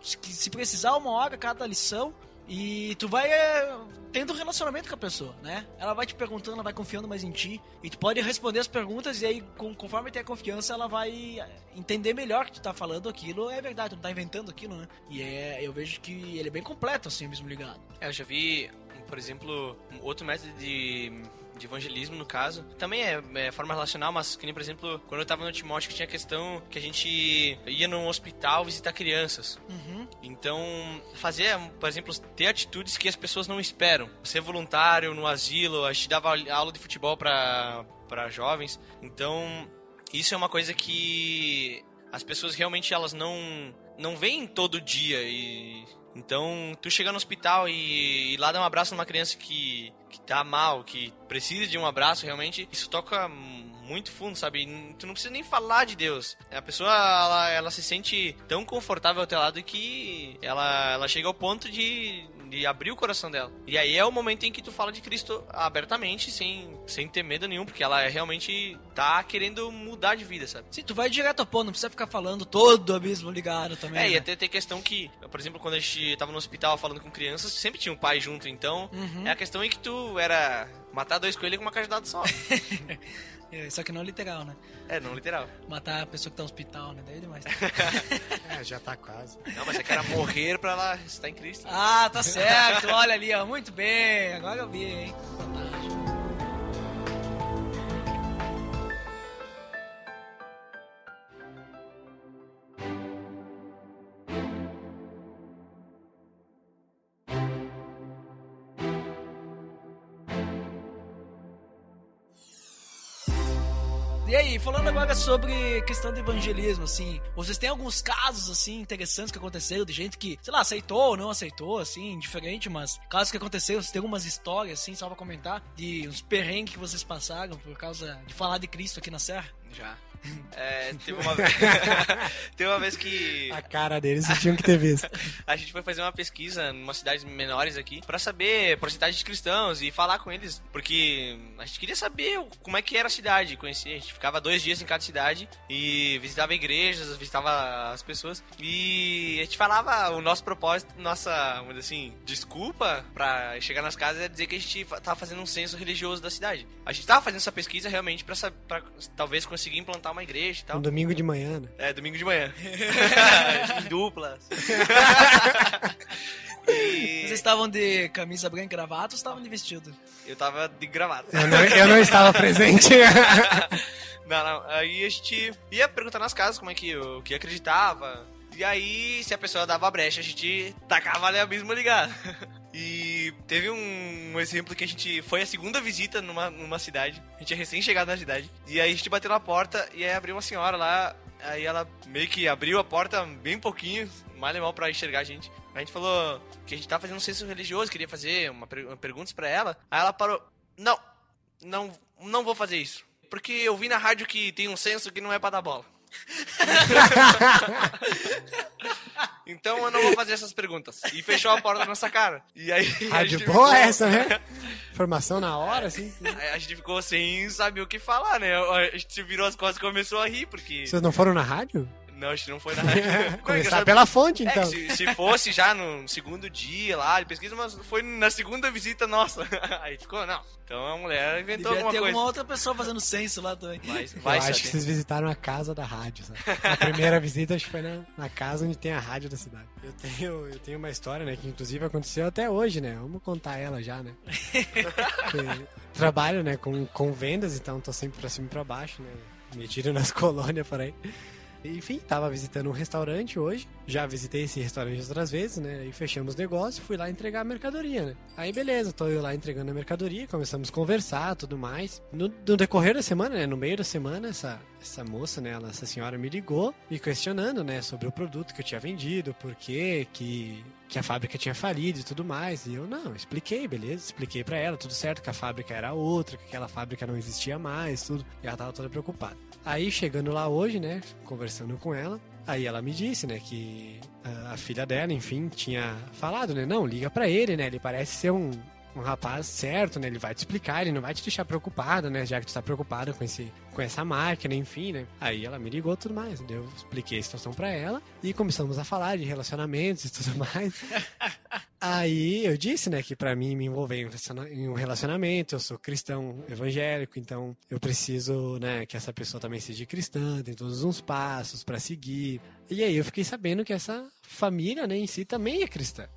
se precisar, uma hora cada lição. E tu vai é, tendo um relacionamento com a pessoa, né? Ela vai te perguntando, ela vai confiando mais em ti. E tu pode responder as perguntas, e aí, com, conforme tem a confiança, ela vai entender melhor que tu tá falando aquilo. É verdade, tu não tá inventando aquilo, né? E é, eu vejo que ele é bem completo, assim, mesmo ligado. É, eu já vi, por exemplo, outro método de de evangelismo, no caso. Também é, é, forma relacional, mas que nem, por exemplo, quando eu tava no Timóteo, que tinha a questão que a gente ia num hospital visitar crianças. Uhum. Então, fazer, por exemplo, ter atitudes que as pessoas não esperam. Ser voluntário no asilo, a gente dava aula de futebol para para jovens. Então, isso é uma coisa que as pessoas realmente elas não não veem todo dia e então, tu chega no hospital e, e lá dar um abraço numa criança que, que tá mal, que precisa de um abraço, realmente, isso toca muito fundo, sabe? Tu não precisa nem falar de Deus. A pessoa, ela, ela se sente tão confortável ao teu lado que ela, ela chega ao ponto de de abrir o coração dela. E aí é o momento em que tu fala de Cristo abertamente, sem, sem ter medo nenhum, porque ela realmente tá querendo mudar de vida, sabe? Sim, tu vai direto ao ponto, não precisa ficar falando todo o abismo ligado também. É, e né? até tem questão que, por exemplo, quando a gente tava no hospital falando com crianças, sempre tinha um pai junto, então Uhum. é a questão em que tu era matar dois coelhos com uma cajadada só. É, Só que não literal, né? é, não literal. Matar a pessoa que tá no hospital, né? Daí é demais. É, já tá quase. Não, mas é que era morrer pra ela estar em Cristo. ah, tá certo. Olha ali, ó. Muito bem. Agora eu vi, hein? Fantástico. E aí, falando agora sobre questão do evangelismo, assim, vocês têm alguns casos, assim, interessantes que aconteceram de gente que, sei lá, aceitou ou não aceitou, assim, diferente, mas casos que aconteceram, vocês têm algumas histórias, assim, só pra comentar, de uns perrengues que vocês passaram por causa de falar de Cristo aqui na Serra? Já. É, teve uma vez. teve uma vez que A cara deles vocês tinham que ter visto. a gente foi fazer uma pesquisa em umas cidades menores aqui pra saber porcentagem de cristãos e falar com eles, porque a gente queria saber como é que era a cidade, conhecer. A gente ficava dois dias em cada cidade e visitava igrejas, visitava as pessoas e a gente falava o nosso propósito, nossa, assim, desculpa pra chegar nas casas é dizer que a gente tava fazendo um censo religioso da cidade. A gente tava fazendo essa pesquisa realmente pra talvez conseguir implantar uma igreja e tal. Um domingo de manhã, né? É, domingo de manhã. em duplas. e Vocês estavam de camisa branca e gravata ou estavam de vestido? eu tava de gravata. Eu não, eu não estava presente. Não, não. Aí a gente ia perguntar nas casas como é que o que acreditava. E aí, se a pessoa dava brecha, a gente tacava ali abismo ligado. E teve um, um exemplo que a gente foi a segunda visita numa, numa cidade. A gente é recém-chegado na cidade. E aí a gente bateu na porta e aí abriu uma senhora lá. Aí ela meio que abriu a porta bem pouquinho, mal e mal pra enxergar a gente. A gente falou que a gente tava fazendo um censo religioso, queria fazer uma, per- perguntas pra ela. Aí ela parou. Não, não, não vou fazer isso. Porque eu vi na rádio que tem um censo que não é pra dar bola. então eu não vou fazer essas perguntas. E fechou a porta na nossa cara. E aí. a Rádio gente boa ficou- essa, né? Informação na hora, assim. Aí a gente ficou sem saber o que falar, né? A gente se virou as costas e começou a rir, porque. Vocês não foram na rádio? Não, a gente não foi na é que Começar pela fonte, É, então. que se, se fosse já no segundo dia lá de pesquisa, mas foi na segunda visita nossa. Aí ficou, não. Então a mulher inventou Devia alguma ter coisa. alguma outra pessoa fazendo censo lá também. Mas Eu acho saber. que vocês visitaram a casa da rádio, sabe? A primeira visita acho que foi na, na casa onde tem a rádio da cidade. Eu tenho, eu tenho uma história, né, que inclusive aconteceu até hoje, né? Vamos contar ela já, né? Que Trabalho, né, com, com vendas, então tô sempre pra cima e pra baixo, né? Metido nas colônias por aí. Enfim, tava visitando um restaurante hoje. Já visitei esse restaurante outras vezes, né? Aí fechamos o negócio e fui lá entregar a mercadoria, né? Aí beleza, tô eu lá entregando a mercadoria, começamos a conversar tudo mais. No, no decorrer da semana, né? No meio da semana, essa, essa moça, né? Ela, essa senhora me ligou, me questionando, né? Sobre o produto que eu tinha vendido, por quê, que, que a fábrica tinha falido e tudo mais. E eu, não, expliquei, beleza? Expliquei pra ela, tudo certo, que a fábrica era outra, que aquela fábrica não existia mais, tudo. E ela tava toda preocupada. Aí, chegando lá hoje, né? Conversando com ela, Aí ela me disse, né, que a, filha dela, enfim, tinha falado, né, não, liga pra ele, né, ele parece ser um, um rapaz certo, né, ele vai te explicar, ele não vai te deixar preocupado, né, já que tu tá preocupado com esse com essa máquina, enfim, né. Aí ela me ligou tudo mais, eu expliquei a situação pra ela e começamos a falar de relacionamentos e tudo mais. Aí eu disse, né, que pra mim me envolver em um relacionamento, eu sou cristão evangélico, então eu preciso, né, que essa pessoa também seja cristã, tem todos uns passos pra seguir. E aí eu fiquei sabendo que essa família, né, em si também é cristã.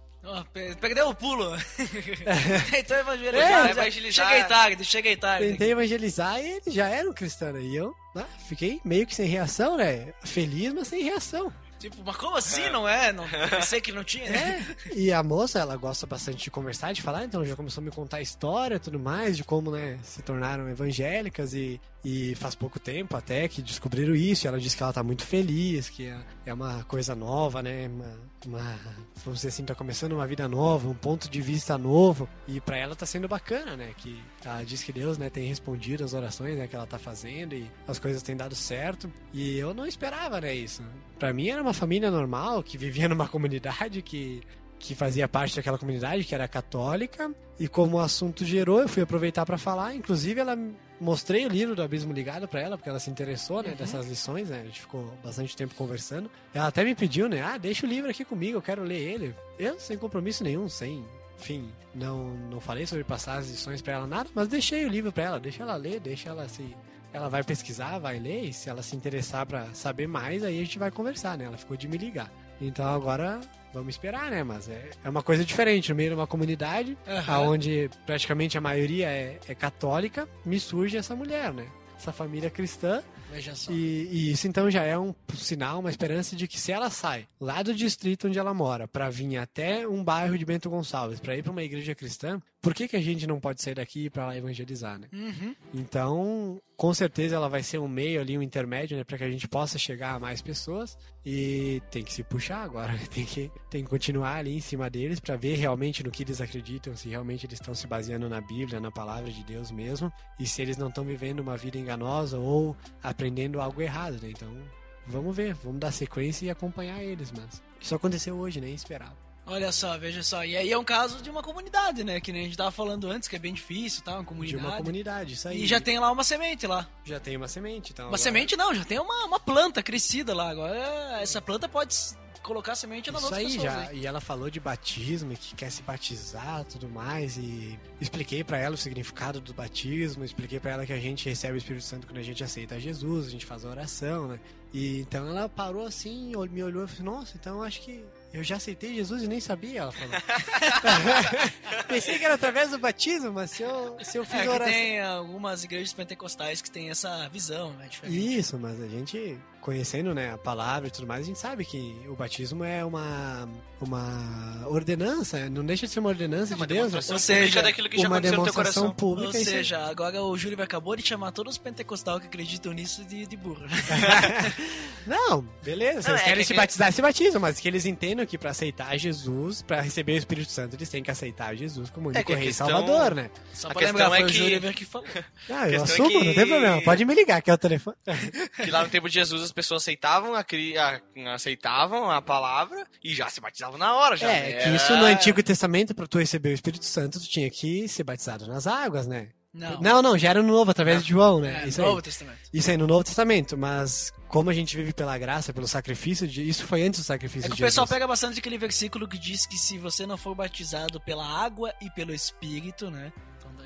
Pe- perdeu o pulo. então evangelizar. É, evangelizar. Cheguei tarde, cheguei tarde. Tentei evangelizar e eles já eram cristãos, né, e eu ah, fiquei meio que sem reação, né, feliz, mas sem reação. Tipo, mas como assim não é? Não, pensei que não tinha, né? E a moça, ela gosta bastante de conversar, de falar, então já começou a me contar a história e tudo mais, de como, né, se tornaram evangélicas e, e faz pouco tempo até que descobriram isso. E ela disse que ela tá muito feliz, que é, é uma coisa nova, né, uma, uma, vamos dizer assim, tá começando uma vida nova, um ponto de vista novo. E pra ela tá sendo bacana, né, que ela diz que Deus, né, tem respondido as orações, né, que ela tá fazendo e as coisas têm dado certo. E eu não esperava, né, isso. Pra mim era uma família normal, que vivia numa comunidade que que fazia parte daquela comunidade, que era católica, e como o assunto gerou, eu fui aproveitar para falar. Inclusive, ela mostrei o livro do Abismo Ligado para ela, porque ela se interessou, né, dessas lições, né? A gente ficou bastante tempo conversando. Ela até me pediu, né? Ah, deixa o livro aqui comigo, eu quero ler ele. Eu, sem compromisso nenhum, sem enfim, não, não falei sobre passar as lições para ela nada, mas deixei o livro para ela, deixa ela ler, deixa ela se ela vai pesquisar, vai ler, e se ela se interessar para saber mais, aí a gente vai conversar, né? Ela ficou de me ligar. Então agora vamos esperar, né? Mas é, é uma coisa diferente, no meio de uma comunidade, Aham. onde praticamente a maioria é, é católica, me surge essa mulher, né? Essa família cristã Veja só. e, e isso então já é um sinal, uma esperança de que se ela sai lá do distrito onde ela mora para vir até um bairro de Bento Gonçalves, para ir para uma igreja cristã, por que, que a gente não pode sair daqui para lá evangelizar, né? Uhum. Então, com certeza ela vai ser um meio ali, um intermédio, né, para que a gente possa chegar a mais pessoas e tem que se puxar agora, tem que tem que continuar ali em cima deles para ver realmente no que eles acreditam, se realmente eles estão se baseando na Bíblia, na palavra de Deus mesmo, e se eles não estão vivendo uma vida enganosa ou aprendendo algo errado, né? Então, vamos ver, vamos dar sequência e acompanhar eles, mas isso aconteceu hoje, nem esperava. Olha só, veja só. E aí é um caso de uma comunidade, né? Que nem a gente tava falando antes, que é bem difícil, tá? Uma De comunidade. uma comunidade, isso aí. E já tem lá uma semente lá. já tem uma semente, então Uma agora- semente não, já tem uma, uma planta crescida lá. Agora essa planta pode colocar semente nas Isso aí pessoas. já. aí. E ela falou de batismo, e que quer se batizar tudo mais. E expliquei pra ela o significado do batismo. Expliquei pra ela que a gente recebe o Espírito Santo quando a gente aceita Jesus, a gente faz a oração, né? E então ela parou assim, me olhou e falou: Nossa, então eu acho que eu já aceitei Jesus e nem sabia. Ela falou: Pensei que era através do batismo, mas se eu, se eu fiz É oração. tem algumas igrejas pentecostais que tem essa visão, né? Diferente. Isso, mas a gente, conhecendo né, a palavra e tudo mais, a gente sabe que o batismo é uma, uma ordenança, não deixa de ser uma ordenança de Deus, demonstração Ou seja, daquilo que já uma no demonstração coração. pública. Ou isso é- seja, agora o Júlio acabou de chamar todos os pentecostais que acreditam nisso de, de burro. né? Não, beleza, se Não, eles é querem que- se batizar, se batizam, mas que eles entendam que pra aceitar Jesus, pra receber o Espírito Santo, eles têm que aceitar Jesus como único que a rei e questão- Salvador, né? Só A pra questão lembrar, foi é o que- Júlio que falou. Ah, eu é assumo, que- não tem problema, pode me ligar, que é o telefone. Que lá no tempo de Jesus as pessoas aceitavam a, cri- a- aceitavam a palavra e já se batizavam na hora. Já, É, que isso no Antigo Testamento, pra tu receber o Espírito Santo, tu tinha que ser batizado nas águas, né? Não, Não, não, já era no Novo, através de João, né? é, isso, Novo aí. Testamento. isso aí no Novo Testamento, mas como a gente vive pela graça, pelo sacrifício, de, isso foi antes do sacrifício É que o de pessoal Jesus. pega bastante aquele versículo que diz que se você não for batizado pela água e pelo Espírito, né?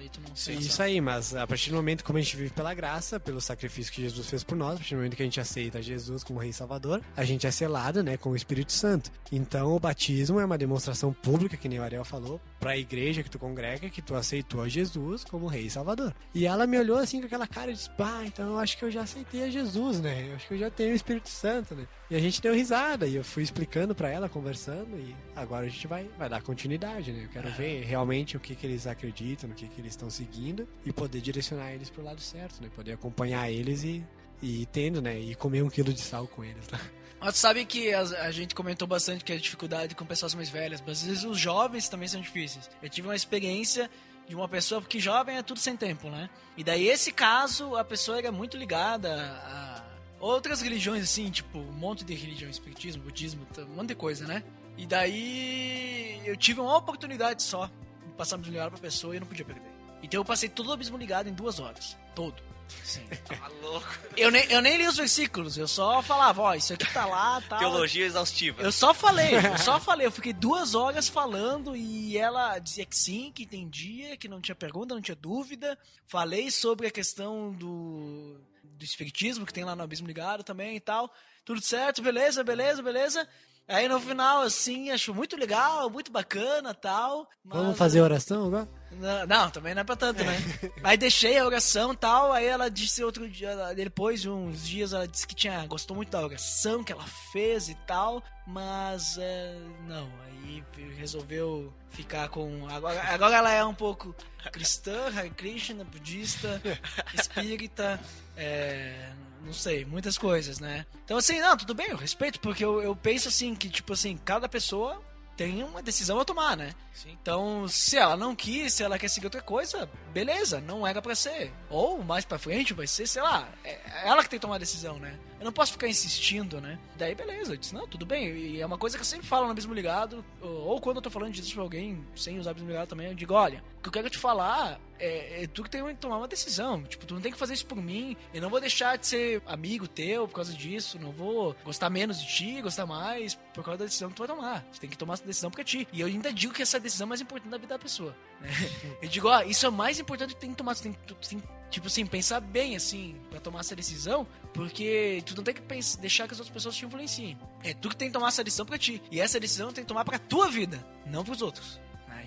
Daí tu não. Isso aí, mas a partir do momento como a gente vive pela graça, pelo sacrifício que Jesus fez por nós, a partir do momento que a gente aceita Jesus como Rei e Salvador, a gente é selado, né, com o Espírito Santo. Então o batismo é uma demonstração pública, que nem o Ariel falou, para a igreja que tu congrega, que tu aceitou a Jesus como Rei e Salvador. E ela me olhou assim com aquela cara e disse: Pá, então eu acho que eu já aceitei a Jesus, né? Eu acho que eu já tenho o Espírito Santo, né? E a gente deu risada e eu fui explicando para ela, conversando, e agora a gente vai, vai dar continuidade, né? Eu quero ver realmente o que, que eles acreditam, no que, que eles estão seguindo e poder direcionar eles pro lado certo, né? Poder acompanhar eles e, e tendo, né? E comer um quilo de sal com eles, tá? Mas sabe que a, a gente comentou bastante que a dificuldade com pessoas mais velhas, mas às vezes os jovens também são difíceis. Eu tive uma experiência de uma pessoa, porque jovem é tudo sem tempo, né? E daí esse caso, a pessoa era muito ligada a outras religiões, assim, tipo, um monte de religião, espiritismo, budismo, um monte de coisa, né? E daí eu tive uma oportunidade só de passar o melhor pra pessoa e eu não podia perder. Então eu passei todo o abismo ligado em duas horas. Todo. Sim. Tá louco. Eu nem, eu nem li os versículos, eu só falava, ó, isso aqui tá lá, tal. Teologia exaustiva. Eu só falei, eu só falei, eu fiquei duas horas falando e ela dizia que sim, que entendia, que não tinha pergunta, não tinha dúvida. Falei sobre a questão do, do espiritismo que tem lá no Abismo Ligado também e tal. Tudo certo, beleza, beleza, beleza. Aí no final, assim, acho muito legal, muito bacana tal. mas- Vamos fazer oração agora? não, não, também não é pra tanto, né? aí deixei a oração e tal, aí ela disse outro dia, depois de uns dias, ela disse que tinha, gostou muito da oração que ela fez e tal, mas é, não, aí resolveu ficar com. Agora, agora ela é um pouco cristã, Hare Krishna, budista, espírita, é, não sei, muitas coisas, né? Então assim, não, tudo bem, eu respeito, porque eu, eu penso assim, que tipo assim, cada pessoa tem uma decisão a tomar, né? Sim. Então, se ela não quis, se ela quer seguir outra coisa, beleza, não era pra ser. Ou mais pra frente vai ser, sei lá, é ela que tem que tomar a decisão, né? Eu não posso ficar insistindo, né? Daí, beleza, eu disse, não, tudo bem. E é uma coisa que eu sempre falo no Abismo Ligado, ou, quando eu tô falando disso pra alguém, sem usar Abismo Ligado também, eu digo, olha, o que eu quero te falar é, é tu que tem que tomar uma decisão. Tipo, tu não tem que fazer isso por mim, eu não vou deixar de ser amigo teu por causa disso, não vou gostar menos de ti, gostar mais por causa da decisão que tu vai tomar. Você tem que tomar essa decisão porque é ti. E eu ainda digo que essa decisão é mais importante da vida da pessoa. né? Eu digo, ó, isso é o mais importante que tu tem que tomar. Você tem, que- tu tem que, tipo assim, pensar bem, assim, pra tomar essa decisão, porque tu não tem que pens- deixar que as outras pessoas te influenciem. É tu que tem que tomar essa decisão pra ti. E essa decisão tem que tomar pra tua vida, não pros outros.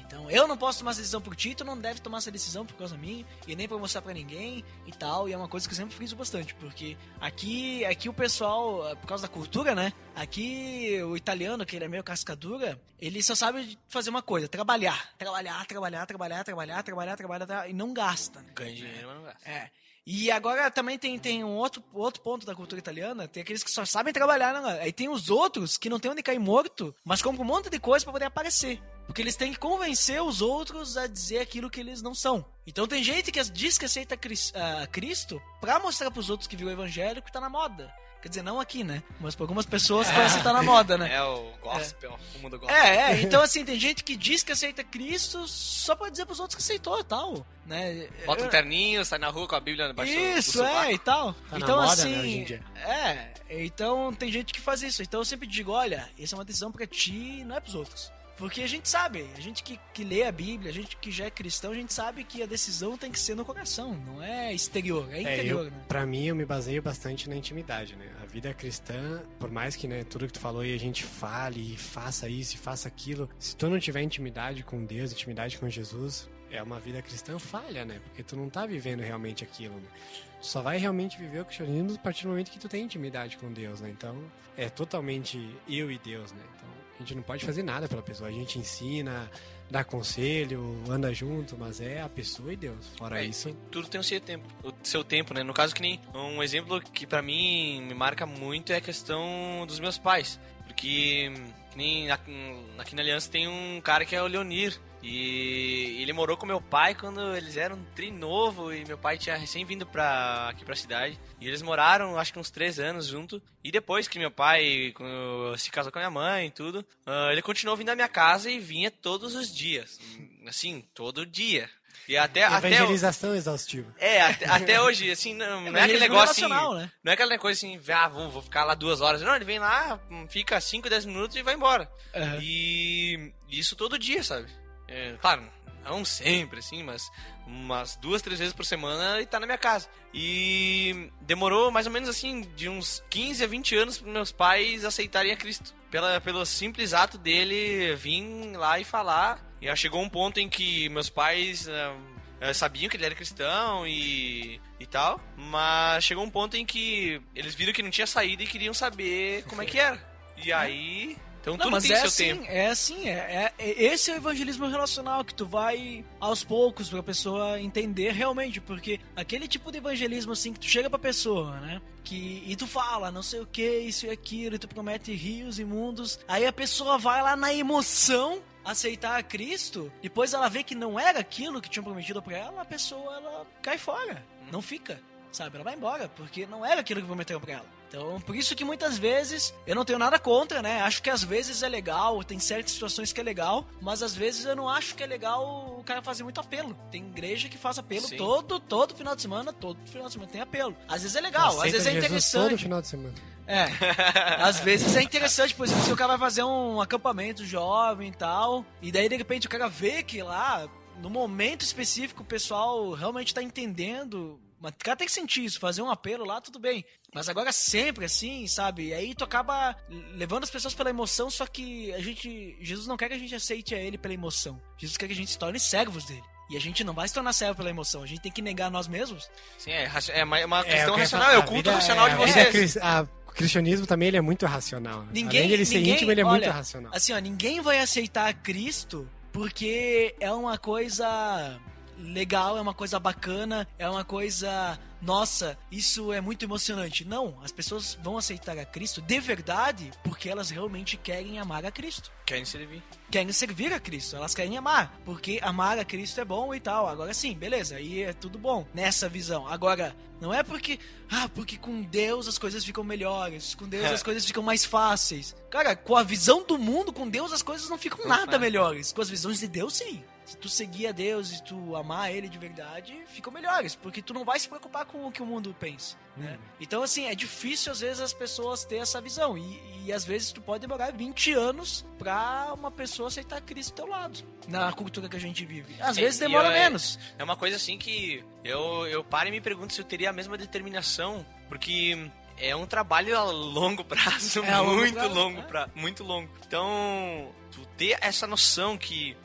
Então, eu não posso tomar essa decisão por ti, tu não deve tomar essa decisão por causa minha, e nem pra mostrar pra ninguém e tal. E é uma coisa que eu sempre friso bastante, porque aqui, aqui o pessoal, eh, por causa da cultura, né? Aqui o italiano, que ele é meio cascadura, ele só sabe fazer uma coisa: trabalhar. Trabalhar, trabalhar, trabalhar, trabalhar, trabalhar, trabalhar, trabalhar e não gasta. né? Ganha dinheiro, mas não gasta. É. E agora também tem, tem um outro, outro ponto da cultura italiana, tem aqueles que só sabem trabalhar, né? Aí tem os outros que não tem onde cair morto, mas compram um monte de coisa pra poder aparecer. Porque eles têm que convencer os outros a dizer aquilo que eles não são. Então tem gente que diz que aceita ah, Cristo pra mostrar pros outros que viu o evangelho que tá na moda. Quer dizer, não aqui, né? Mas pra algumas pessoas parece que tá na moda, né? É o gospel, o mundo gospel. É, é, então assim, tem gente que diz que aceita Cristo só pra dizer pros outros que aceitou e tal, né? Bota um terninho, sai na rua com a Bíblia debaixo do- do isso, sovaco. é, e tal. Tá na então, moda, assim. né, hoje em dia. É, então tem gente que faz isso. Então eu sempre digo: olha, essa é uma decisão pra ti, não é pros outros. Porque a gente sabe, a gente que, que lê a Bíblia, a gente que já é cristão, a gente sabe que a decisão tem que ser no coração, não é exterior, é É, interior, eu, né? pra mim, eu me baseio bastante na intimidade, né? A vida cristã, por mais que, né, tudo que tu falou aí a gente fale e faça isso e faça aquilo, se tu não tiver intimidade com Deus, intimidade com Jesus, é uma vida cristã falha, né? Porque tu não tá vivendo realmente aquilo, né? Tu só vai realmente viver o cristianismo a partir do momento que tu tem intimidade com Deus, né? Então, é totalmente eu e Deus, né? Então, a gente não pode fazer nada pela pessoa. A gente ensina, dá conselho, anda junto, mas é a pessoa e Deus. Fora É, isso, tudo tem o seu tempo, o seu tempo, né? No caso que nem um exemplo que pra mim me marca muito é a questão dos meus pais, porque que nem aqui na Aliança tem um cara que é o Leonir e ele morou com meu pai quando eles eram tri novo e meu pai tinha recém vindo pra aqui pra cidade e eles moraram acho que uns três anos junto e depois que meu pai se casou com a minha mãe e tudo ah, ele continuou vindo à minha casa e vinha todos os dias assim todo dia e até até evangelização exaustiva. é, até, até hoje, assim, não, não é aquele negócio assim. né? Não é aquele coisa assim, ah, vou, vou ficar lá duas horas. Não, ele vem lá, fica 5, 10 minutos e vai embora. Aham. E isso todo dia, sabe? É, claro, não sempre, assim, mas umas duas, três vezes por semana ele tá na minha casa. E demorou mais ou menos assim, de uns 15 a 20 anos para meus pais aceitarem a Cristo. Pela, pelo simples ato dele vir lá e falar. E chegou um ponto em que meus pais ah, sabiam que ele era cristão e, e tal, mas chegou um ponto em que eles viram que não tinha saída e queriam saber como é que era. E aí. Então Não, tudo mas tem é seu assim, tempo. é assim, é, é- esse é o evangelismo relacional que tu vai aos poucos pra pessoa entender realmente, porque aquele tipo de evangelismo assim que tu chega pra pessoa, né? Que, e tu fala, não sei o que, isso e aquilo, e tu promete rios e mundos, aí a pessoa vai lá na emoção aceitar a Cristo, depois ela vê que não era aquilo que tinham prometido pra ela, a pessoa ela cai fora, não fica. Sabe, ela vai embora, porque não era aquilo que prometeram pra ela. Então, por isso que muitas vezes, eu não tenho nada contra, né? Acho que às vezes é legal, tem certas situações que é legal, mas às vezes eu não acho que é legal o cara fazer muito apelo. Tem igreja que faz apelo Sim. todo, todo final de semana, todo final de semana tem apelo. Às vezes é legal, às vezes é interessante. todo final de semana. É. Às vezes é interessante, por exemplo, se o cara vai fazer um acampamento jovem e tal, e daí de repente o cara vê que lá, no momento específico, o pessoal realmente tá entendendo. Mas o cara tem que sentir isso, fazer um apelo lá, tudo bem. Mas agora sempre assim, sabe? E aí tu acaba levando as pessoas pela emoção, só que a gente. Jesus não quer que a gente aceite a ele pela emoção. Jesus quer que a gente se torne servos dele. E a gente não vai se tornar servo pela emoção, a gente tem que negar nós mesmos. Sim, é, é uma, É, questão queria racional, é o culto vida- racional de é, vida vocês. cris- a- o cristianismo também ele é muito racional. né? Ninguém, Além de ele ser ninguém- íntimo, ele é olha, muito racional. Assim, ó, ninguém vai aceitar Cristo porque é uma coisa legal, é uma coisa bacana, é uma coisa. Nossa, isso é muito emocionante. Não, as pessoas vão aceitar a Cristo de verdade porque elas realmente querem amar a Cristo. Querem servir. Querem servir a Cristo, elas querem amar, porque amar a Cristo é bom e tal. Agora sim, beleza, aí é tudo bom nessa visão. Agora, não é porque, ah, porque com Deus as coisas ficam melhores, com Deus as coisas ficam mais fáceis. Cara, com a visão do mundo, com Deus as coisas não ficam nada melhores. Com as visões de Deus, sim. Se tu seguir a Deus e tu amar Ele de verdade, ficam melhores, porque tu não vai se preocupar com o que o mundo pensa, né? Então, assim, é difícil às vezes as pessoas ter essa visão e, e às vezes tu pode demorar 20 anos pra uma pessoa aceitar Cristo do teu lado, na cultura que a gente vive. Às É, vezes demora é- menos. É uma coisa assim que eu, eu paro e me pergunto se eu teria a mesma determinação, porque é um trabalho a longo prazo, É a longo muito prazo, longo, é. pra, muito longo. Então, tu ter essa noção que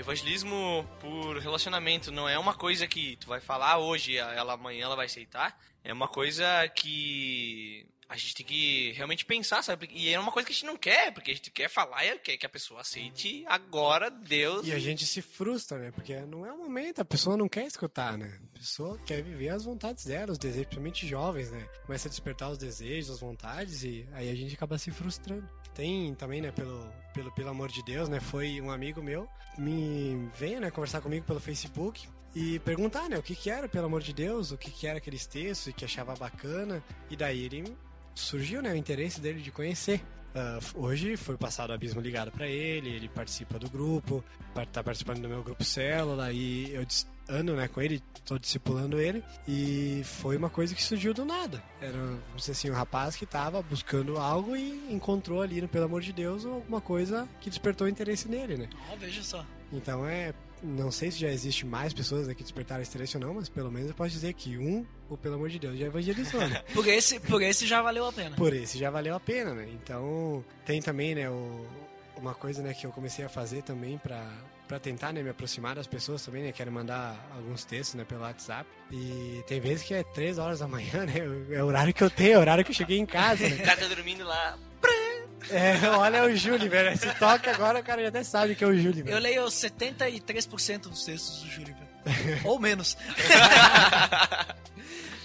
evangelismo por relacionamento não é uma coisa que tu vai falar hoje, ela amanhã ela vai aceitar, é uma coisa que a gente tem que realmente pensar, sabe? E é uma coisa que a gente não quer, porque a gente quer falar e quer que a pessoa aceite agora, Deus. E a gente se frustra, né? Porque não é o momento, a pessoa não quer escutar, né? A pessoa quer viver as vontades dela, os desejos, principalmente jovens, né? Começa a despertar os desejos, as vontades e aí a gente acaba se frustrando. Tem também, né, pelo, pelo, pelo amor de Deus, né? Foi um amigo meu, me veio, né, conversar comigo pelo Facebook e perguntar, né, o que que era, pelo amor de Deus, o que que era aqueles textos e que achava bacana. E daí ele surgiu, né, o interesse dele de conhecer. Ah, hoje foi passado o Abismo Ligado pra ele, ele participa do grupo, tá participando do meu grupo Célula e eu dis- ando né, com ele, tô discipulando ele e foi uma coisa que surgiu do nada. Era, vamos assim, um rapaz que tava buscando algo e encontrou ali, no Pelo Amor de Deus, alguma coisa que despertou interesse nele, né? Ó, veja só. Então é. Não sei se já existe mais pessoas né, que despertaram esse interesse ou não, mas pelo menos eu posso dizer que um, ou pelo amor de Deus, já evangelizou, né? Por esse, por esse já valeu a pena. Por esse já valeu a pena, né? Então, tem também, né, o, uma coisa, né, que eu comecei a fazer também pra, pra tentar, né, me aproximar das pessoas também, né? Quero mandar alguns textos, né, pelo WhatsApp. E tem vezes que é três horas da manhã, né? É o horário que eu tenho, é o horário que eu cheguei em casa, O né? cara tá dormindo lá. É, olha o Júlio, velho. Se toca agora, o cara já até sabe que é o Júlio, Eu leio 73% dos textos do Júlio. velho. Ou menos.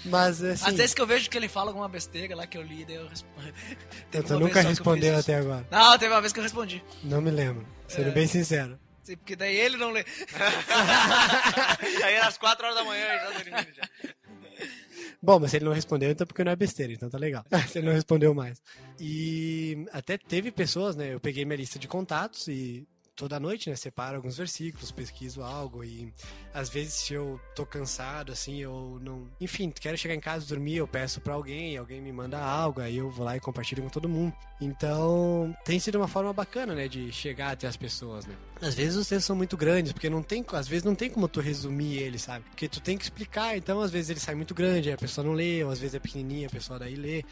Mas, assim, Às vezes que eu vejo que ele fala alguma besteira lá que eu li, daí eu respondo. Teve tu nunca respondeu até agora. Não, teve uma vez que eu respondi. Não me lembro, sendo É. bem sincero. Sim, Porque daí ele não lê. Aí era às 4 horas da manhã já dormindo já. Bom, mas se ele não respondeu, então porque não é besteira, então tá legal. se ele não respondeu mais. E até teve pessoas, né? Eu peguei minha lista de contatos e toda noite, né? Separo alguns versículos, pesquiso algo e às vezes se eu tô cansado, assim, eu não. Enfim, quero chegar em casa dormir, eu peço pra alguém, alguém me manda algo, aí eu vou lá e compartilho com todo mundo. Então, tem sido uma forma bacana, né? De chegar até as pessoas, né? Às vezes os textos são muito grandes, porque não tem, às vezes não tem como tu resumir ele, sabe? Porque tu tem que explicar, então às vezes ele sai muito grande, a pessoa não lê, ou às vezes é pequenininha, a pessoa daí lê.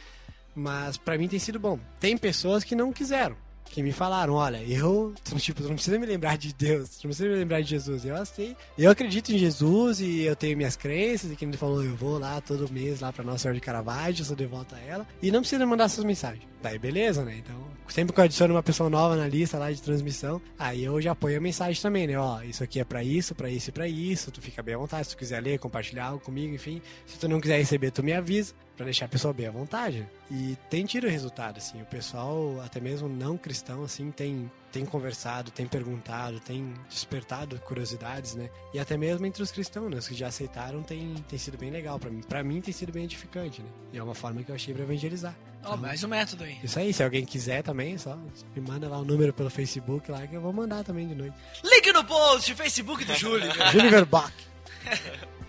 Mas pra mim tem sido bom. Tem pessoas que não quiseram, que me falaram, olha, eu, tipo, não precisa me lembrar de Deus, não precisa me lembrar de Jesus. Eu sei, eu acredito em Jesus e eu tenho minhas crenças, e que ele falou, eu vou lá todo mês lá pra Nossa Senhora de Caravaggio, sou devoto a ela, e não precisa mandar essas mensagens. Daí beleza, né? Então, sempre que eu adiciono uma pessoa nova na lista lá de transmissão, aí eu já ponho a mensagem também, né? Ó, isso aqui é pra isso, pra isso e pra isso, tu fica bem à vontade, se tu quiser ler, compartilhar algo comigo, enfim. Se tu não quiser receber, tu me avisa, pra deixar a pessoa bem à vontade. E tem tido resultado, assim, o pessoal, até mesmo não cristão, assim, tem, tem conversado, tem perguntado, tem despertado curiosidades, né? E até mesmo entre os cristãos, né? Os que já aceitaram, tem, tem sido bem legal pra mim. Pra mim tem sido bem edificante, né? E é uma forma que eu achei pra evangelizar. Ó, mais um método aí. Isso aí, se alguém quiser também, só me manda lá o número pelo Facebook lá que eu vou mandar também de noite. Link no post, Facebook do Júlio. Júlio Bach.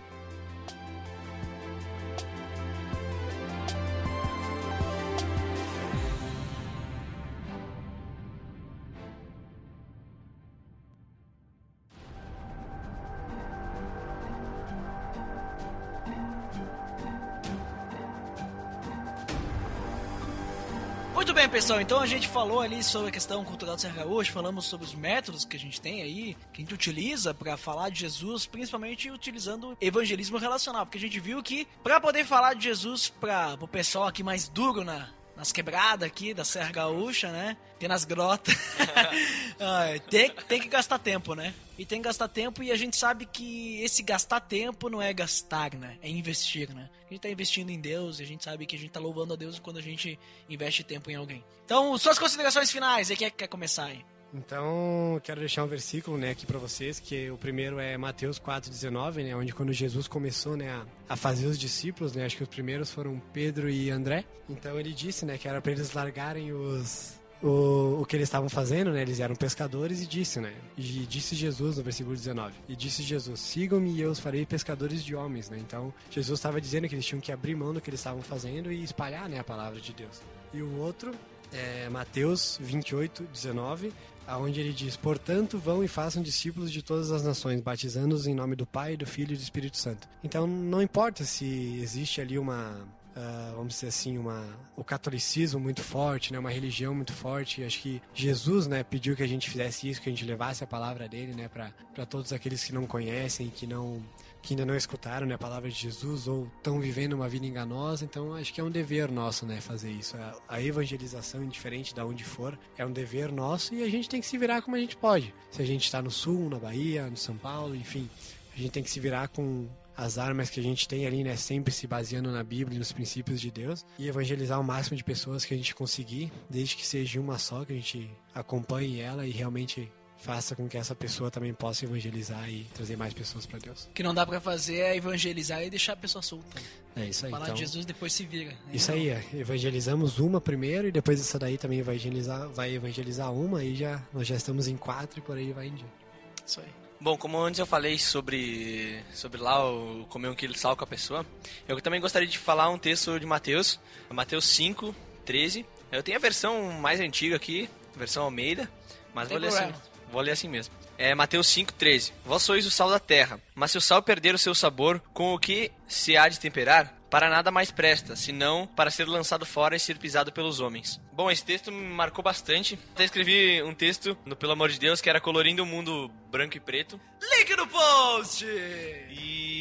pessoal. Então a gente falou ali sobre a questão cultural do Serra Gaúcho, falamos sobre os métodos que a gente tem aí, que a gente utiliza pra falar de Jesus, principalmente utilizando evangelismo relacional, porque a gente viu que pra poder falar de Jesus para o pessoal aqui mais duro na nas quebradas aqui da Serra Gaúcha, né? Tem nas grotas. Ah, tem, tem que gastar tempo, né? E tem que gastar tempo e a gente sabe que esse gastar tempo não é gastar, né? É investir, né? A gente tá investindo em Deus e a gente sabe que a gente tá louvando a Deus quando a gente investe tempo em alguém. Então, suas considerações finais, aí quem é que quer começar aí? Então, quero deixar um versículo, né, aqui para vocês, que o primeiro é Mateus 4:19, né, onde quando Jesus começou, né, a, a fazer os discípulos, né, acho que os primeiros foram Pedro e André. Então ele disse, né, que era para eles largarem os o, o que eles estavam fazendo, né? Eles eram pescadores e disse, né? E disse Jesus no versículo 19. E disse Jesus: Sigam-me e eu os farei pescadores de homens, né? Então, Jesus estava dizendo que eles tinham que abrir mão do que eles estavam fazendo e espalhar, né, a palavra de Deus. E o outro é Mateus 28, 19, aonde ele diz: Portanto, vão e façam discípulos de todas as nações, batizando-os em nome do Pai, do Filho e do Espírito Santo. Então, não importa se existe ali uma Uh, vamos dizer assim, uma, o catolicismo muito forte, né, uma religião muito forte. Acho que Jesus, né, pediu que a gente fizesse isso, que a gente levasse a palavra dele, né, para todos aqueles que não conhecem, que não que ainda não escutaram né, a palavra de Jesus ou estão vivendo uma vida enganosa. Então, acho que é um dever nosso, né, fazer isso. A, evangelização, indiferente de onde for, é um dever nosso e a gente tem que se virar como a gente pode. Se a gente está no Sul, na Bahia, no São Paulo, enfim, a gente tem que se virar com as armas que a gente tem ali, né? Sempre se baseando na Bíblia e nos princípios de Deus. E evangelizar o máximo de pessoas que a gente conseguir, desde que seja uma só, que a gente acompanhe ela e realmente faça com que essa pessoa também possa evangelizar e trazer mais pessoas para Deus. O que não dá pra fazer é evangelizar e deixar a pessoa solta. É isso aí. Falar então, de Jesus depois se vira. Isso Aí aí, é. evangelizamos uma primeiro e depois essa daí também vai evangelizar, vai evangelizar uma e já nós já estamos em quatro e por aí vai em diante. não. Isso aí. Bom, como antes eu falei sobre, sobre lá o comer um quilo de sal com a pessoa, eu também gostaria de falar um texto de Mateus, Mateus 5, 13. Eu tenho a versão mais antiga aqui, versão Almeida, mas Tem vou ler, assim. Vou ler assim mesmo. É Mateus 5, 13. Vós sois o sal da terra, mas se o sal perder o seu sabor, com o que se há de temperar? Para nada mais presta, senão para ser lançado fora e ser pisado pelos homens. Bom, esse texto me marcou bastante. Até escrevi um texto no Pelo Amor de Deus que era colorindo o mundo branco e preto. Link no post! E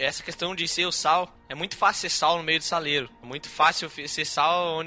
essa questão de ser o sal, é muito fácil ser sal no meio do saleiro. É muito fácil ser sal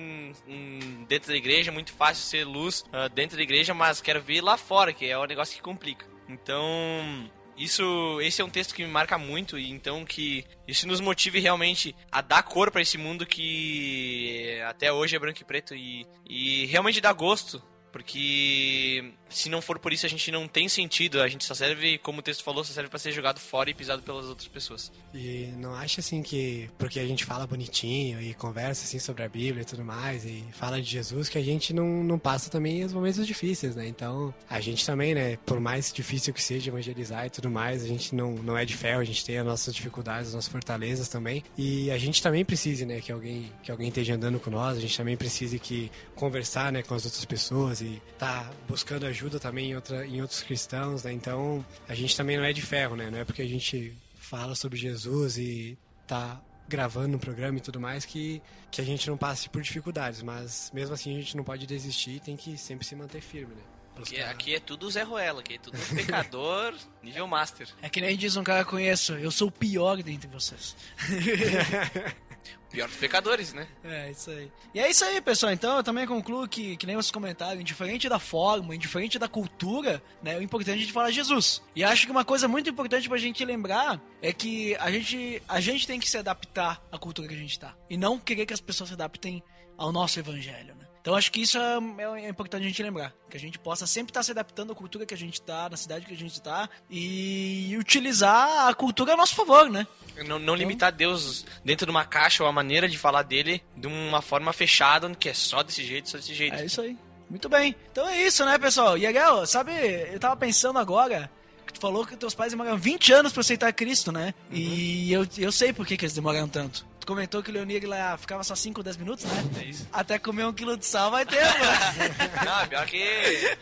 dentro da igreja, é muito fácil ser luz ah, dentro da igreja, mas quero ver lá fora, que é o negócio que complica. Então, isso, esse é um texto que me marca muito e então que isso nos motive realmente a dar cor pra esse mundo que até hoje é branco e preto e, e realmente dá gosto. Porque se não for por isso a gente não tem sentido, a gente só serve, como o texto falou, só serve pra ser jogado fora e pisado pelas outras pessoas. E não acha assim que porque a gente fala bonitinho e conversa assim sobre a Bíblia e tudo mais e fala de Jesus que a gente não, não passa também os momentos difíceis, né? Então a gente também, né? Por mais difícil que seja evangelizar e tudo mais, a gente não, não é de ferro, a gente tem as nossas dificuldades, as nossas fortalezas também e a gente também precisa, né? Que alguém que alguém esteja andando com nós, a gente também precisa que conversar, né? Com as outras pessoas e tá buscando ajuda também em, outra, em outros cristãos, né? Então a gente também não é de ferro, né? Não é porque a gente fala sobre Jesus e tá gravando um programa e tudo mais que, que a gente não passe por dificuldades, mas mesmo assim a gente não pode desistir, tem que sempre se manter firme, né? Aqui, Buscar- aqui é tudo Zé Ruela, aqui é tudo pecador, nível master. É que nem diz um cara que eu conheço, eu sou o pior dentre vocês. Pior dos pecadores, né? É, isso aí. E é isso aí, pessoal. Então eu também concluo que, que nem vocês comentaram, indiferente da forma, indiferente da cultura, né? O importante é a gente falar Jesus. E acho que uma coisa muito importante pra gente lembrar é que a gente, a gente tem que se adaptar à cultura que a gente tá. E não querer que as pessoas se adaptem ao nosso evangelho, né? Então acho que isso é, é- é importante a gente lembrar. Que a gente possa sempre estar se adaptando à cultura que a gente tá, na cidade que a gente tá, e utilizar a cultura a nosso favor, né? Não, não limitar Deus dentro de uma caixa ou a maneira de falar dele de uma forma fechada, que é só desse jeito, só desse jeito. É isso aí. Muito bem. Então é isso, né, pessoal? E Ariel, sabe, eu tava pensando agora que tu falou que teus pais demoraram 20 anos pra aceitar Cristo, né? E eu, eu sei por que, que eles demoraram tanto. Tu comentou que o Leonir lá ficava só 5 ou 10 minutos, né? É isso. Até comer um quilo de sal vai ter, mano. Não, pior que.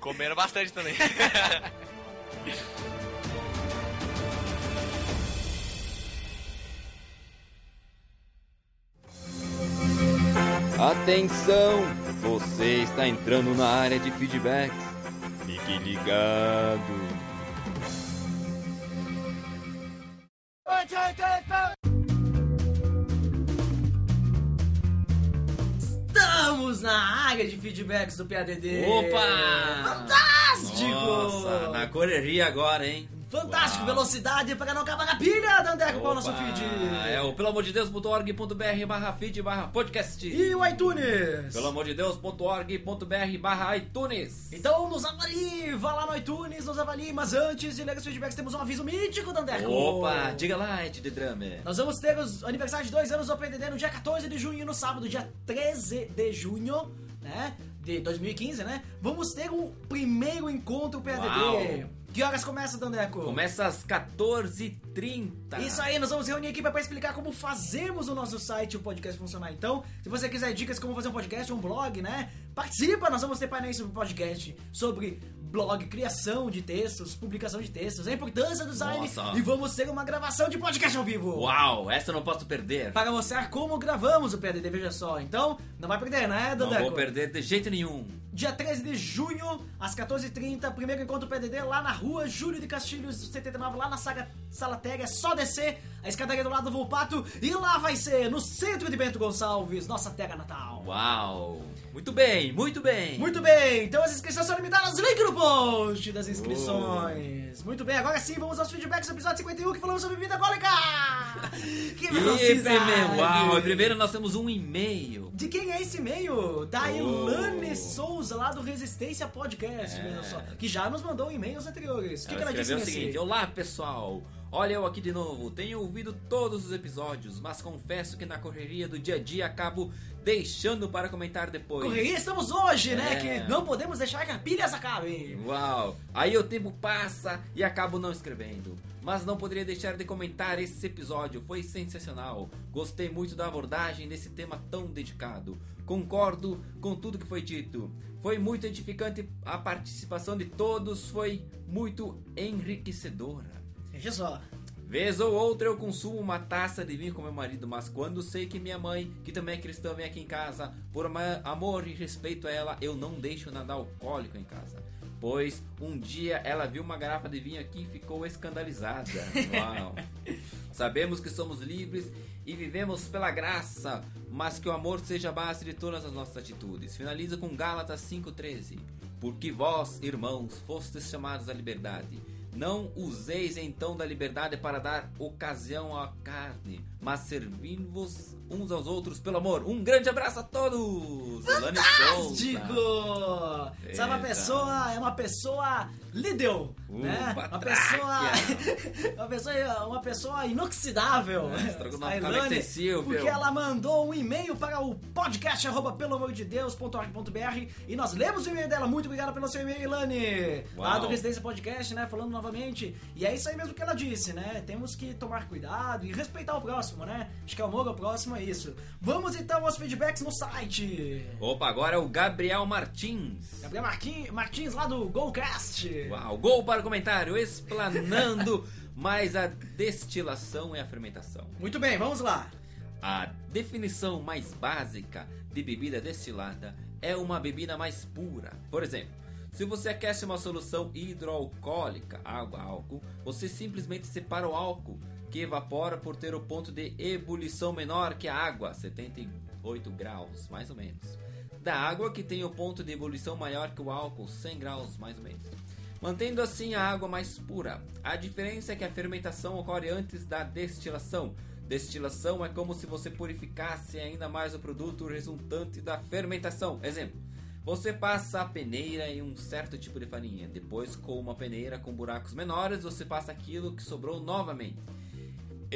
Comeram bastante também. Atenção! Você está entrando na área de feedbacks. Fique ligado. Na área de feedbacks do PADD. Opa! Fantástico! Nossa, na correria agora, hein? Fantástico! Uau. Velocidade para não acabar na pilha, Dandeco, qual é o nosso feed? É o pelamordedeus.org.br barra feed barra podcast. E o iTunes? pelamordedeus.org.br barra iTunes. Então nos avalie, vá lá no iTunes, nos avalie, mas antes de ler os feedbacks temos um aviso mítico, Dandeco. Opa, diga lá, Ed de Drummer. Nós vamos ter os aniversários de dois anos do PDD no dia 14 de junho e no sábado, dia 13 de junho, né? De 2015, né? Vamos ter o primeiro encontro PDD. Uau. Que horas começa, Dandeco? Começa às 14h30. Isso aí, nós vamos reunir aqui para explicar como fazemos o nosso site, o podcast funcionar. Então, se você quiser dicas de como fazer um podcast um blog, né? Participa, nós vamos ter painéis sobre podcast, sobre blog, criação de textos, publicação de textos, a importância do design Nossa. e vamos ter uma gravação de podcast ao vivo. Uau, essa eu não posso perder. Para mostrar como gravamos o PDD, veja só. Então, não vai perder, né, Não Dandeco? vou perder de jeito nenhum. Dia 13 de junho, às 14h30, primeiro encontro PDD lá na rua Júlio de Castilhos, 79, lá na saga Sala Tega. É só descer a escadaria do lado do Volpato e lá vai ser, no centro de Bento Gonçalves, nossa terra natal. Uau. Muito bem, muito bem. Muito bem, então as inscrições são limitadas, link no post das inscrições. Muito bem, agora sim vamos aos feedbacks do episódio 51 que falamos sobre bebida alcoólica. Que velocidade. uau, primeiro nós temos um e-mail. De quem é esse e-mail? Da Oh. Ilane Souza, lá do Resistência Podcast, É. Que já nos mandou e-mails anteriores. O que, que ela ela disse o seguinte: Olá pessoal, olha eu aqui de novo. Tenho ouvido todos os episódios, mas confesso que na correria do dia a dia acabo deixando para comentar depois. Correria estamos hoje, né? É. Que não podemos deixar que a pilhas acabe. Uau! Aí o tempo passa e acabo não escrevendo. Mas não poderia deixar de comentar esse episódio, foi sensacional. Gostei muito da abordagem desse tema tão dedicado. Concordo com tudo que foi dito. Foi muito edificante a participação de todos, foi muito enriquecedora. Veja só. Vez ou outra eu consumo uma taça de vinho com meu marido, mas quando sei que minha mãe, que também é cristã, vem aqui em casa, por amor e respeito a ela, eu não deixo nada alcoólico em casa. Pois um dia ela viu uma garrafa de vinho aqui e ficou escandalizada. Uau! Sabemos que somos livres e vivemos pela graça, mas que o amor seja a base de todas as nossas atitudes. Finaliza com Gálatas 5,13. Porque vós, irmãos, fostes chamados à liberdade. Não useis então da liberdade para dar ocasião à carne, mas servindo-vos uns aos outros pelo amor. Um grande abraço a todos! Fantástico! Uma Eita. pessoa, é uma pessoa Lidl, Uh, né? Uma pessoa, uma pessoa, uma pessoa inoxidável. É, Ilane. Porque ela mandou um e-mail para o podcast arroba, pelo amor de Deus.org.br e nós lemos o e-mail dela. Muito obrigado pelo seu e-mail, Ilane. Lá Uau. do Residência Podcast, né? Falando novamente. E é isso aí mesmo que ela disse, né? Temos que tomar cuidado e respeitar o próximo, né? Acho que amor ao próximo é isso. Vamos então aos feedbacks no site. Opa, agora é o Gabriel Martins. Gabriel Martins lá do Golcast. Uau, gol para o comentário, explanando mais a destilação e a fermentação. Muito bem, vamos lá. A definição mais básica de bebida destilada é uma bebida mais pura. Por exemplo, se você aquece uma solução hidroalcoólica, água, álcool, você simplesmente separa o álcool, que evapora por ter o ponto de ebulição menor que a água, 78 graus, mais ou menos. Da água que tem o ponto de ebulição maior que o álcool, 100 graus, mais ou menos. Mantendo assim a água mais pura. A diferença é que a fermentação ocorre antes da destilação. Destilação é como se você purificasse ainda mais o produto resultante da fermentação. Exemplo: você passa a peneira em um certo tipo de farinha. Depois, com uma peneira com buracos menores, você passa aquilo que sobrou novamente.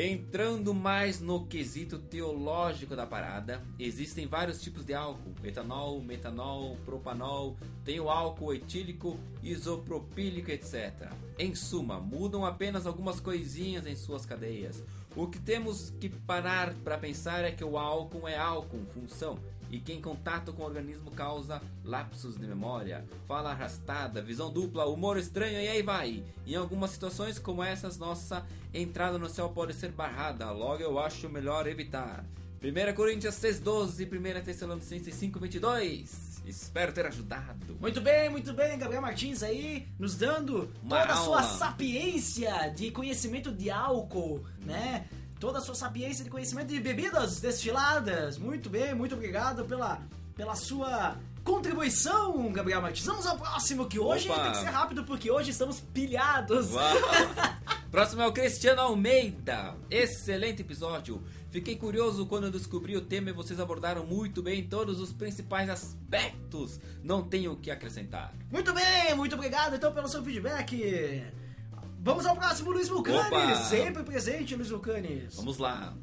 Entrando mais no quesito teológico da parada, existem vários tipos de álcool: etanol, metanol, propanol, tem o álcool etílico, isopropílico, etc. Em suma, mudam apenas algumas coisinhas em suas cadeias. O que temos que parar para pensar é que o álcool é álcool, função, e que em contato com o organismo causa lapsos de memória, fala arrastada, visão dupla, humor estranho e aí vai. Em algumas situações como essas, nossa entrada no céu pode ser barrada, logo eu acho melhor evitar. 1 Coríntios 6,12 e 1 Tessalonicenses 5,22. Espero ter ajudado. Muito bem, muito bem, Gabriel Martins aí nos dando Uma toda a sua sapiência de conhecimento de álcool, né? Toda a sua sapiência de conhecimento de bebidas destiladas. Muito bem, muito obrigado pela pela sua contribuição, Gabriel Martins. Vamos ao próximo, que hoje Opa. tem que ser rápido, porque hoje estamos pilhados. Próximo é o Cristiano Almeida. Excelente episódio. Fiquei curioso quando eu descobri o tema e vocês abordaram muito bem todos os principais aspectos. Não tenho o que acrescentar. Muito bem, muito obrigado então pelo seu feedback. Vamos ao próximo, Luiz Vulcani. Opa. Sempre presente, Luiz Vulcani. Vamos lá.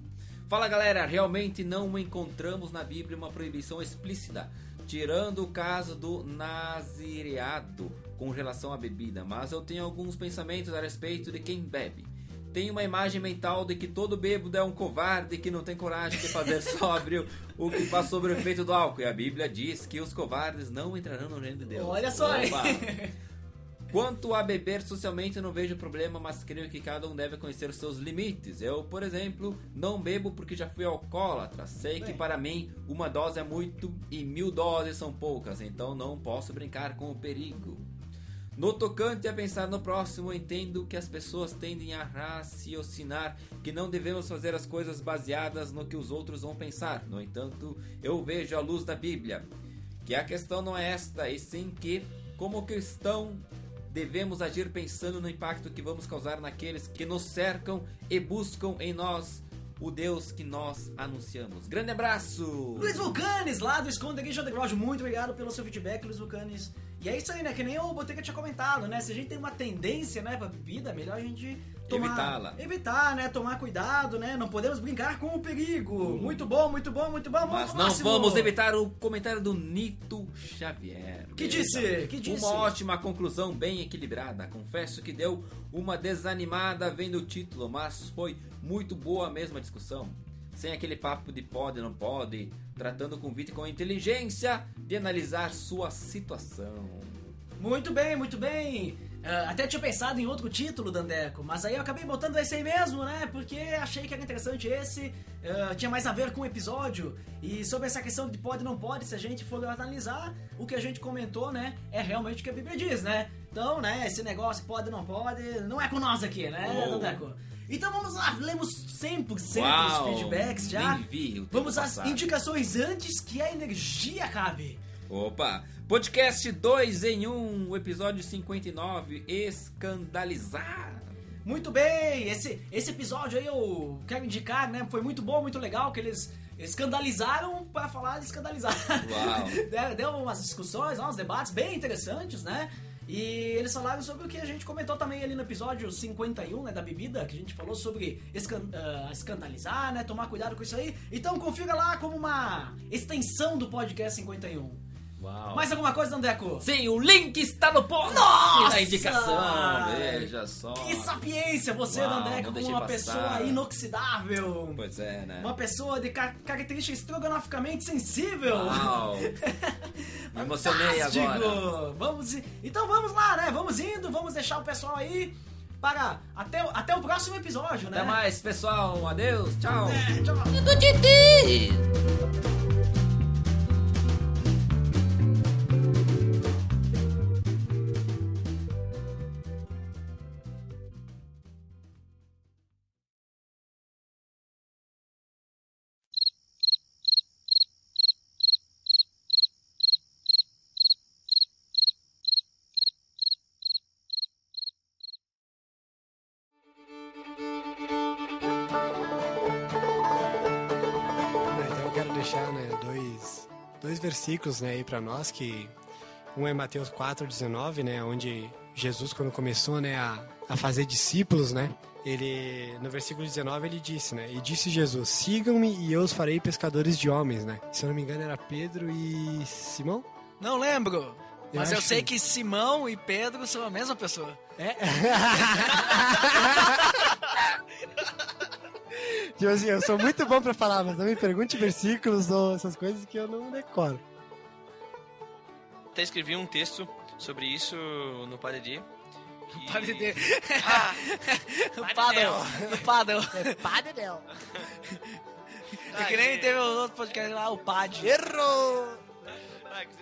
Fala galera, realmente não encontramos na Bíblia uma proibição explícita, tirando o caso do nazireado com relação à bebida, mas eu tenho alguns pensamentos a respeito de quem bebe. Tenho uma imagem mental de que todo bêbado é um covarde que não tem coragem de fazer sóbrio o que faz sobre o efeito do álcool. E a Bíblia diz que os covardes não entrarão no reino de Deus. Olha só. Opa. Quanto a beber socialmente, não vejo problema, mas creio que cada um deve conhecer os seus limites. Eu, por exemplo, não bebo porque já fui alcoólatra. Sei que Bem. para mim uma dose é muito e mil doses são poucas, então não posso brincar com o perigo. No tocante a pensar no próximo, entendo que as pessoas tendem a raciocinar que não devemos fazer as coisas baseadas no que os outros vão pensar. No entanto, eu vejo à luz da Bíblia que a questão não é esta, e sim que, como cristão, devemos agir pensando no impacto que vamos causar naqueles que nos cercam e buscam em nós o Deus que nós anunciamos. Grande abraço! Luiz Vulcanes, lá do Esconderijo Underground, muito obrigado pelo seu feedback, Luiz Vulcanes. E é isso aí, né? Que nem o Boteca tinha comentado, né? Se a gente tem uma tendência, né, pra bebida, melhor a gente. Evitá-la. Evitar, né? Tomar cuidado, né? Não podemos brincar com o perigo. Muito bom, muito bom, muito bom. Vamos Mas não próximo. vamos evitar o comentário do Nito Xavier. Que disse? Que disse? Uma ótima conclusão bem equilibrada. Confesso que deu uma desanimada vendo o título, mas foi muito boa mesmo a discussão. Sem aquele papo de pode, não pode, tratando o convite com inteligência de analisar sua situação. Muito bem, muito bem. Ah, até tinha pensado em outro título, Dandeco, mas aí eu acabei botando esse aí mesmo, né? Porque achei que era interessante esse, ah, tinha mais a ver com o episódio. E sobre essa questão de pode não pode, se a gente for analisar, o que a gente comentou, né? É realmente o que a Bíblia diz, né? Então, né, esse negócio pode não pode, não é com nós aqui, né, Oh. Dandeco? Então vamos lá, lemos 100% Uau, dos feedbacks já. nem vi Vamos às indicações antes que a energia acabe. Opa! Podcast 2 em 1, episódio 59, Escandalizar. Muito bem, esse, esse episódio aí eu quero indicar, né? Foi muito bom, muito legal, que eles escandalizaram para falar de escandalizar. Uau. Deu, umas discussões, uns debates bem interessantes, né? E eles falaram sobre o que a gente comentou também ali no episódio 51, né, da bebida, que a gente falou sobre escan ah, escandalizar, né, tomar cuidado com isso aí. Então confira lá como uma extensão do podcast 51. Uau. Mais alguma coisa, Dandeco? Sim, o link está no post Nossa! da indicação. Veja só. Que sapiência você, Uau, Dandeco, como uma passar. pessoa inoxidável. Pois é, né? Uma pessoa de car característica estrogonoficamente sensível. Uau. Me emocionei agora. Vamos, então vamos lá, né? Vamos indo, vamos deixar o pessoal aí para até, o- até o próximo episódio, né? Até mais, pessoal. Adeus. Tchau. É, tchau. Versículos né, aí para nós, que um é Mateus 4,19, né, onde Jesus, quando começou né, a, a fazer discípulos, né, ele, no versículo 19 ele disse, né, e disse Jesus, sigam-me e eu os farei pescadores de homens, né. Se eu não me engano era Pedro e Simão? Não lembro. Eu Mas eu, acho sei que- que Simão e Pedro são a mesma pessoa. É. tipo assim, eu sou muito bom pra falar, mas não me pergunte versículos ou essas coisas que eu não decoro. Até escrevi um texto sobre isso no Padre que... Padre D. Ah, No. No paddle. Padel. É que nem teve o outro podcast lá, o Pad. Errou! ah, que